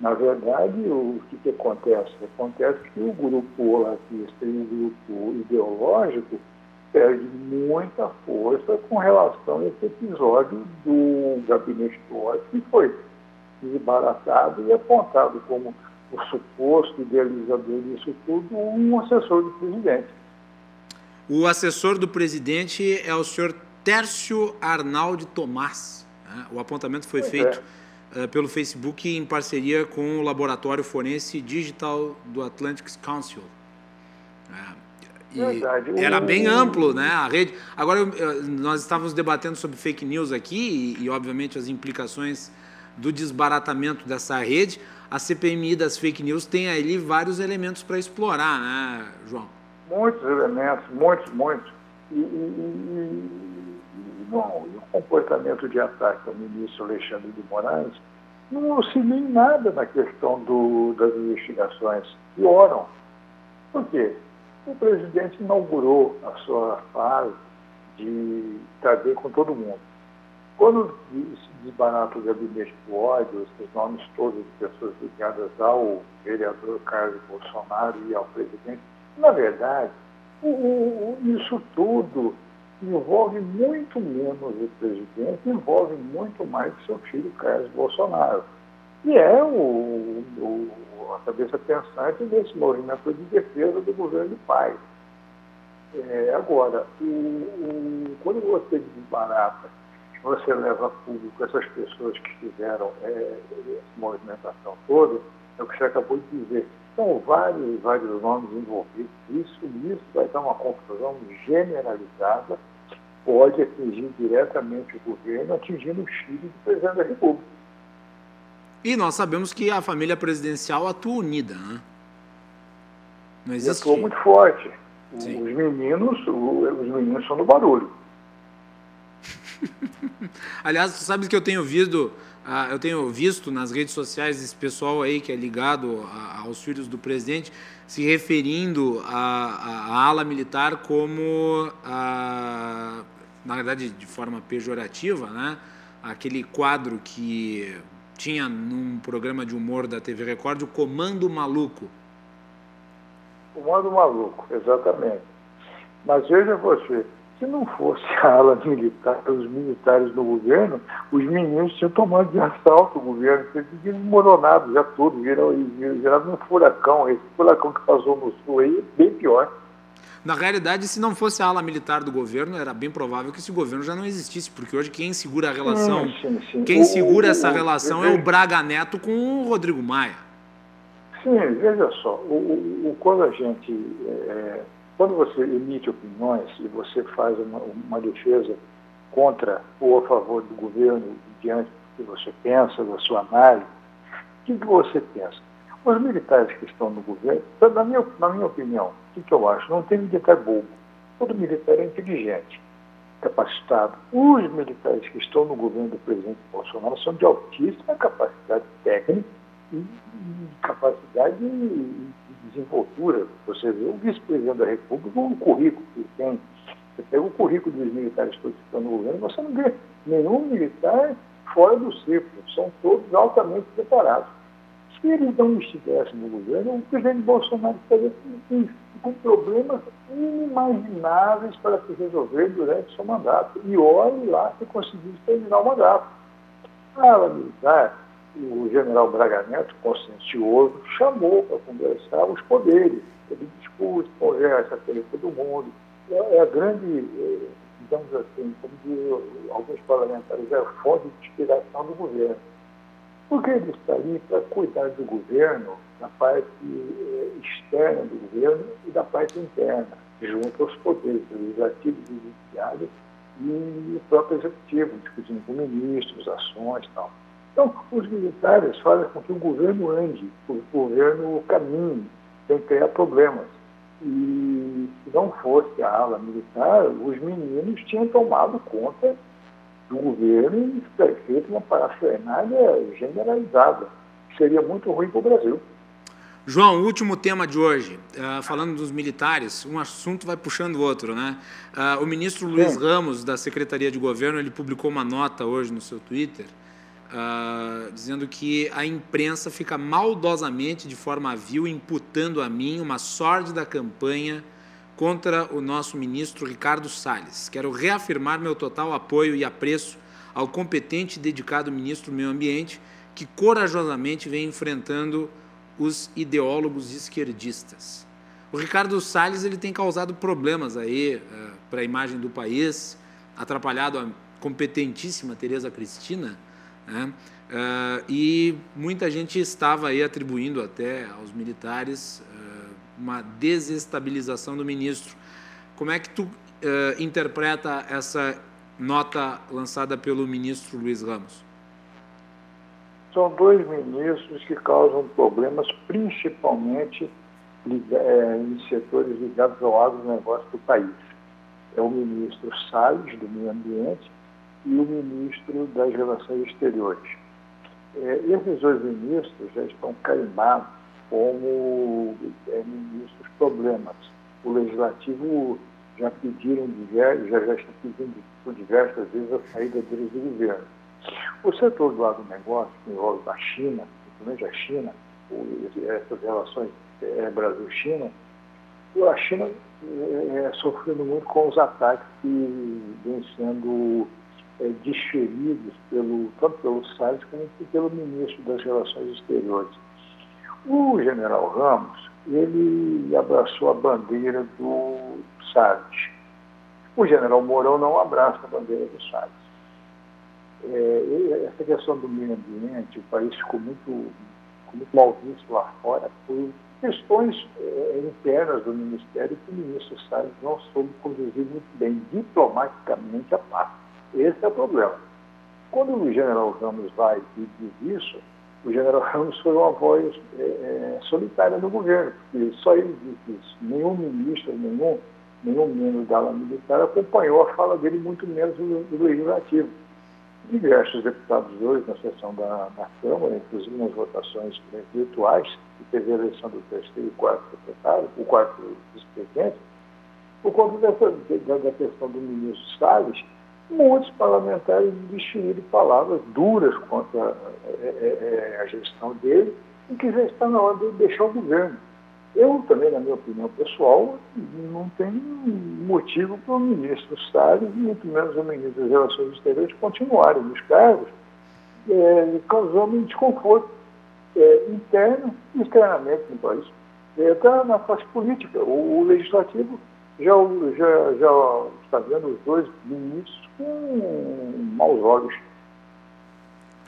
Na verdade, o que, que acontece? Acontece que o grupo olavista e o grupo ideológico perde muita força com relação a esse episódio do gabinete do ódio, que foi desbaratado e apontado como o suposto idealizador disso tudo, um assessor do presidente. O assessor do presidente é o senhor Tércio Arnaldo Tomás. Né? O apontamento foi pois feito é. Uh, pelo Facebook em parceria com o Laboratório Forense Digital do Atlantic Council. Uh, Verdade. Era bem amplo, né? A rede. Agora, eu, nós estávamos debatendo sobre fake news aqui e, e, obviamente, as implicações do desbaratamento dessa rede. A CPMI das fake news tem ali vários elementos para explorar, né, João? Muitos elementos, muitos, muitos. E, e, e, bom, e o comportamento de ataque ao ministro Alexandre de Moraes não auxilia em nada na questão do, das investigações. Pioram. Por quê? O presidente inaugurou a sua fase de bem com todo mundo. Quando se desbarata o gabinete do ódio, esses nomes todos de pessoas ligadas ao vereador Carlos Bolsonaro e ao presidente, na verdade, o, o, isso tudo envolve muito menos o presidente, envolve muito mais o seu filho Carlos Bolsonaro, que é o, o a cabeça pensante desse movimento de defesa do governo do pai. É, agora, o, o, quando você desbarata, você leva a público essas pessoas que fizeram é, essa movimentação toda, é o que você acabou de dizer. São vários, vários nomes envolvidos. Isso, isso vai dar uma confusão generalizada, pode atingir diretamente o governo, atingindo o Chile do presidente da República. E nós sabemos que a família presidencial atua unida, né? Não existe... Atua muito forte. Sim. Os meninos, os meninos são do barulho. (laughs) Aliás, tu sabes que eu tenho visto, uh, eu tenho visto nas redes sociais esse pessoal aí que é ligado aos filhos do presidente se referindo à ala militar como, na verdade, de forma pejorativa, né? Aquele quadro que tinha num programa de humor da TV Record o Comando Maluco. Comando Maluco, exatamente. Mas veja você, se não fosse a ala militar, os militares do governo, os meninos tinham tomado de assalto o governo, tinham desmoronado já tudo, viram, viraram um furacão. Esse furacão que passou no sul aí é bem pior. Na realidade, se não fosse a ala militar do governo, era bem provável que esse governo já não existisse, porque hoje quem segura a relação, sim, sim, sim. quem segura essa relação é o Braga Neto com o Rodrigo Maia. Sim, veja só, o, o quando a gente, é, quando você emite opiniões e você faz uma, uma defesa contra ou a favor do governo diante do que você pensa, da sua análise, o que, você pensa? Os militares que estão no governo, na minha, na minha opinião, o que, que eu acho? Não tem militar bobo. Todo militar é inteligente, capacitado. Os militares que estão no governo do presidente Bolsonaro são de altíssima capacidade técnica e capacidade de desenvoltura. Você vê o vice-presidente da República, o currículo que tem. Você pega o currículo dos militares que estão no governo, você não vê nenhum militar fora do círculo. São todos altamente preparados. Se eles não estivessem no governo, o presidente Bolsonaro estaria com, com problemas inimagináveis para se resolver durante seu mandato. E olhe lá se conseguisse terminar o mandato. A ala militar, o general Braga Neto, consciencioso, chamou para conversar os poderes. Ele discute, conversa, com todo mundo. É, é a grande, é, digamos assim, como diz alguns parlamentares, é a fonte de inspiração do governo porque ele está ali para cuidar do governo, da parte eh, externa do governo e da parte interna, junto aos poderes legislativo e judiciário e o próprio executivo, discutindo com ministros, ações e tal. Então, os militares fazem com que o governo ande, o governo caminhe, sem criar problemas. E se não fosse a ala militar, os meninos tinham tomado conta do governo e feito uma parafernália generalizada. Seria muito ruim para o Brasil. João, último tema de hoje, uh, falando dos militares, um assunto vai puxando o outro, né? Uh, o ministro Luiz Sim. Ramos, da Secretaria de Governo, ele publicou uma nota hoje no seu Twitter, uh, dizendo que a imprensa fica maldosamente, de forma vil, imputando a mim uma sórdida campanha contra o nosso ministro Ricardo Salles. Quero reafirmar meu total apoio e apreço ao competente e dedicado ministro do Meio Ambiente, que corajosamente vem enfrentando os ideólogos esquerdistas. O Ricardo Salles ele tem causado problemas aí uh, para a imagem do país, atrapalhado a competentíssima Tereza Cristina, né? uh, e muita gente estava aí atribuindo até aos militares uh, uma desestabilização do ministro. Como é que tu interpreta essa nota lançada pelo ministro Luiz Ramos? São dois ministros que causam problemas, principalmente é, em setores ligados ao agronegócio do país. É o ministro Salles, do Meio Ambiente, e o ministro das Relações Exteriores. É, esses dois ministros já estão carimbados como é, ministros problemas. O Legislativo já pediram já, já está pedindo por diversas vezes a saída deles do governo. O setor do agronegócio, que envolve a China, principalmente a China, essas relações é, Brasil-China, a China é, é, sofrendo muito com os ataques que vêm sendo é, desferidos pelo, tanto pelo Salles como pelo ministro das Relações Exteriores. O general Ramos, ele abraçou a bandeira do Salles. O general Mourão não abraça a bandeira do Salles. É, essa questão do meio ambiente, o país ficou muito, muito mal visto lá fora por questões é, internas do Ministério que o ministro Salles não soube conduzir muito bem, diplomaticamente a parte. Esse é o problema. Quando o general Ramos vai e diz isso, o general (laughs) Ramos foi uma voz é, é, solitária no governo, porque só ele disse isso. Nenhum ministro, nenhum, nenhum membro da ala militar acompanhou a fala dele, muito menos do, do legislativo. Diversos deputados hoje na sessão da, da Câmara, inclusive nas votações virtuais, que teve a eleição do terceiro e quarto secretário, o quarto vice-presidente, por conta dessa, da, da questão do ministro Salles, muitos parlamentares desferiram palavras duras contra é, é, a gestão dele e que já está na hora de deixar o governo. Eu também, na minha opinião pessoal, não tenho motivo para o ministro Salles, muito menos o ministro das Relações Exteriores, continuarem nos cargos, é, causando um desconforto interno e externamente no país. Até na classe política. O, o legislativo já, já, já está vendo os dois ministros com maus olhos.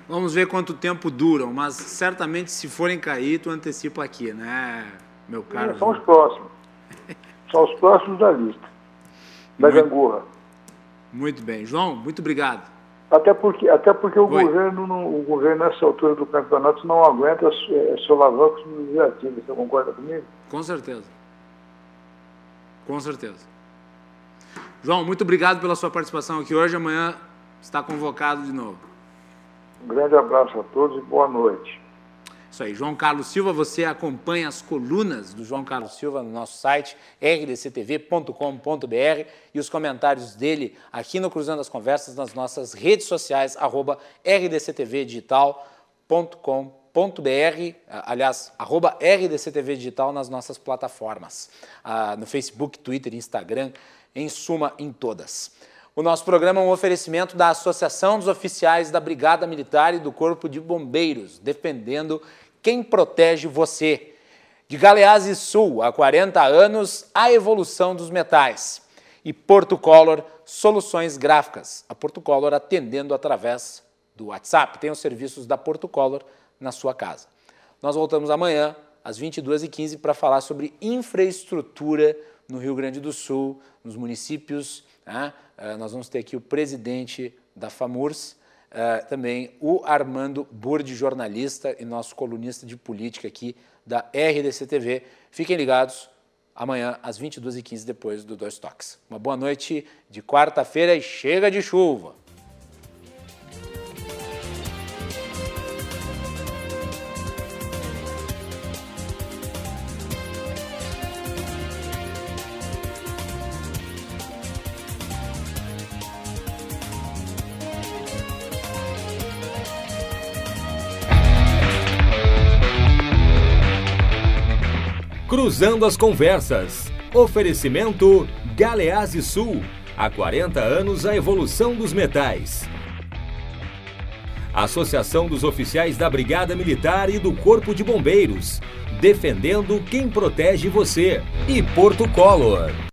Vamos ver quanto tempo duram, mas certamente se forem cair, tu antecipa aqui, né, meu caro? É, são os próximos. (laughs) são os próximos da lista. Da muito, gangorra. Muito bem. João, muito obrigado. Até porque, até porque o, governo, o governo, nessa altura do campeonato, não aguenta é, solavancos legislativos. Você concorda comigo? Com certeza. Com certeza. João, muito obrigado pela sua participação aqui hoje. Amanhã está convocado de novo. Um grande abraço a todos e boa noite. Isso aí, João Carlos Silva, você acompanha as colunas do João Carlos Silva no nosso site rdctv.com.br e os comentários dele aqui no Cruzando as Conversas nas nossas redes sociais, arroba rdctvdigital.com.br aliás, arroba RDCTV Digital nas nossas plataformas, ah, no Facebook, Twitter, Instagram, em suma, em todas. O nosso programa é um oferecimento da Associação dos Oficiais da Brigada Militar e do Corpo de Bombeiros, defendendo quem protege você. De Galeazzi Sul, há 40 anos, a evolução dos metais. E Porto Color, soluções gráficas. A Porto Color atendendo através do WhatsApp. Tem os serviços da Porto Color na sua casa. Nós voltamos amanhã, às 22h15, para falar sobre infraestrutura no Rio Grande do Sul, nos municípios. Né? Nós vamos ter aqui o presidente da FAMURS, uh, também o Armando Burdi, jornalista e nosso colunista de política aqui da RDC TV. Fiquem ligados, amanhã às 22h15, depois do Dois Toques. Uma boa noite de quarta-feira e chega de chuva! Cruzando as Conversas. Oferecimento Galeazzi Sul. Há 40 anos a evolução dos metais. Associação dos Oficiais da Brigada Militar e do Corpo de Bombeiros. Defendendo quem protege você. E Porto Color.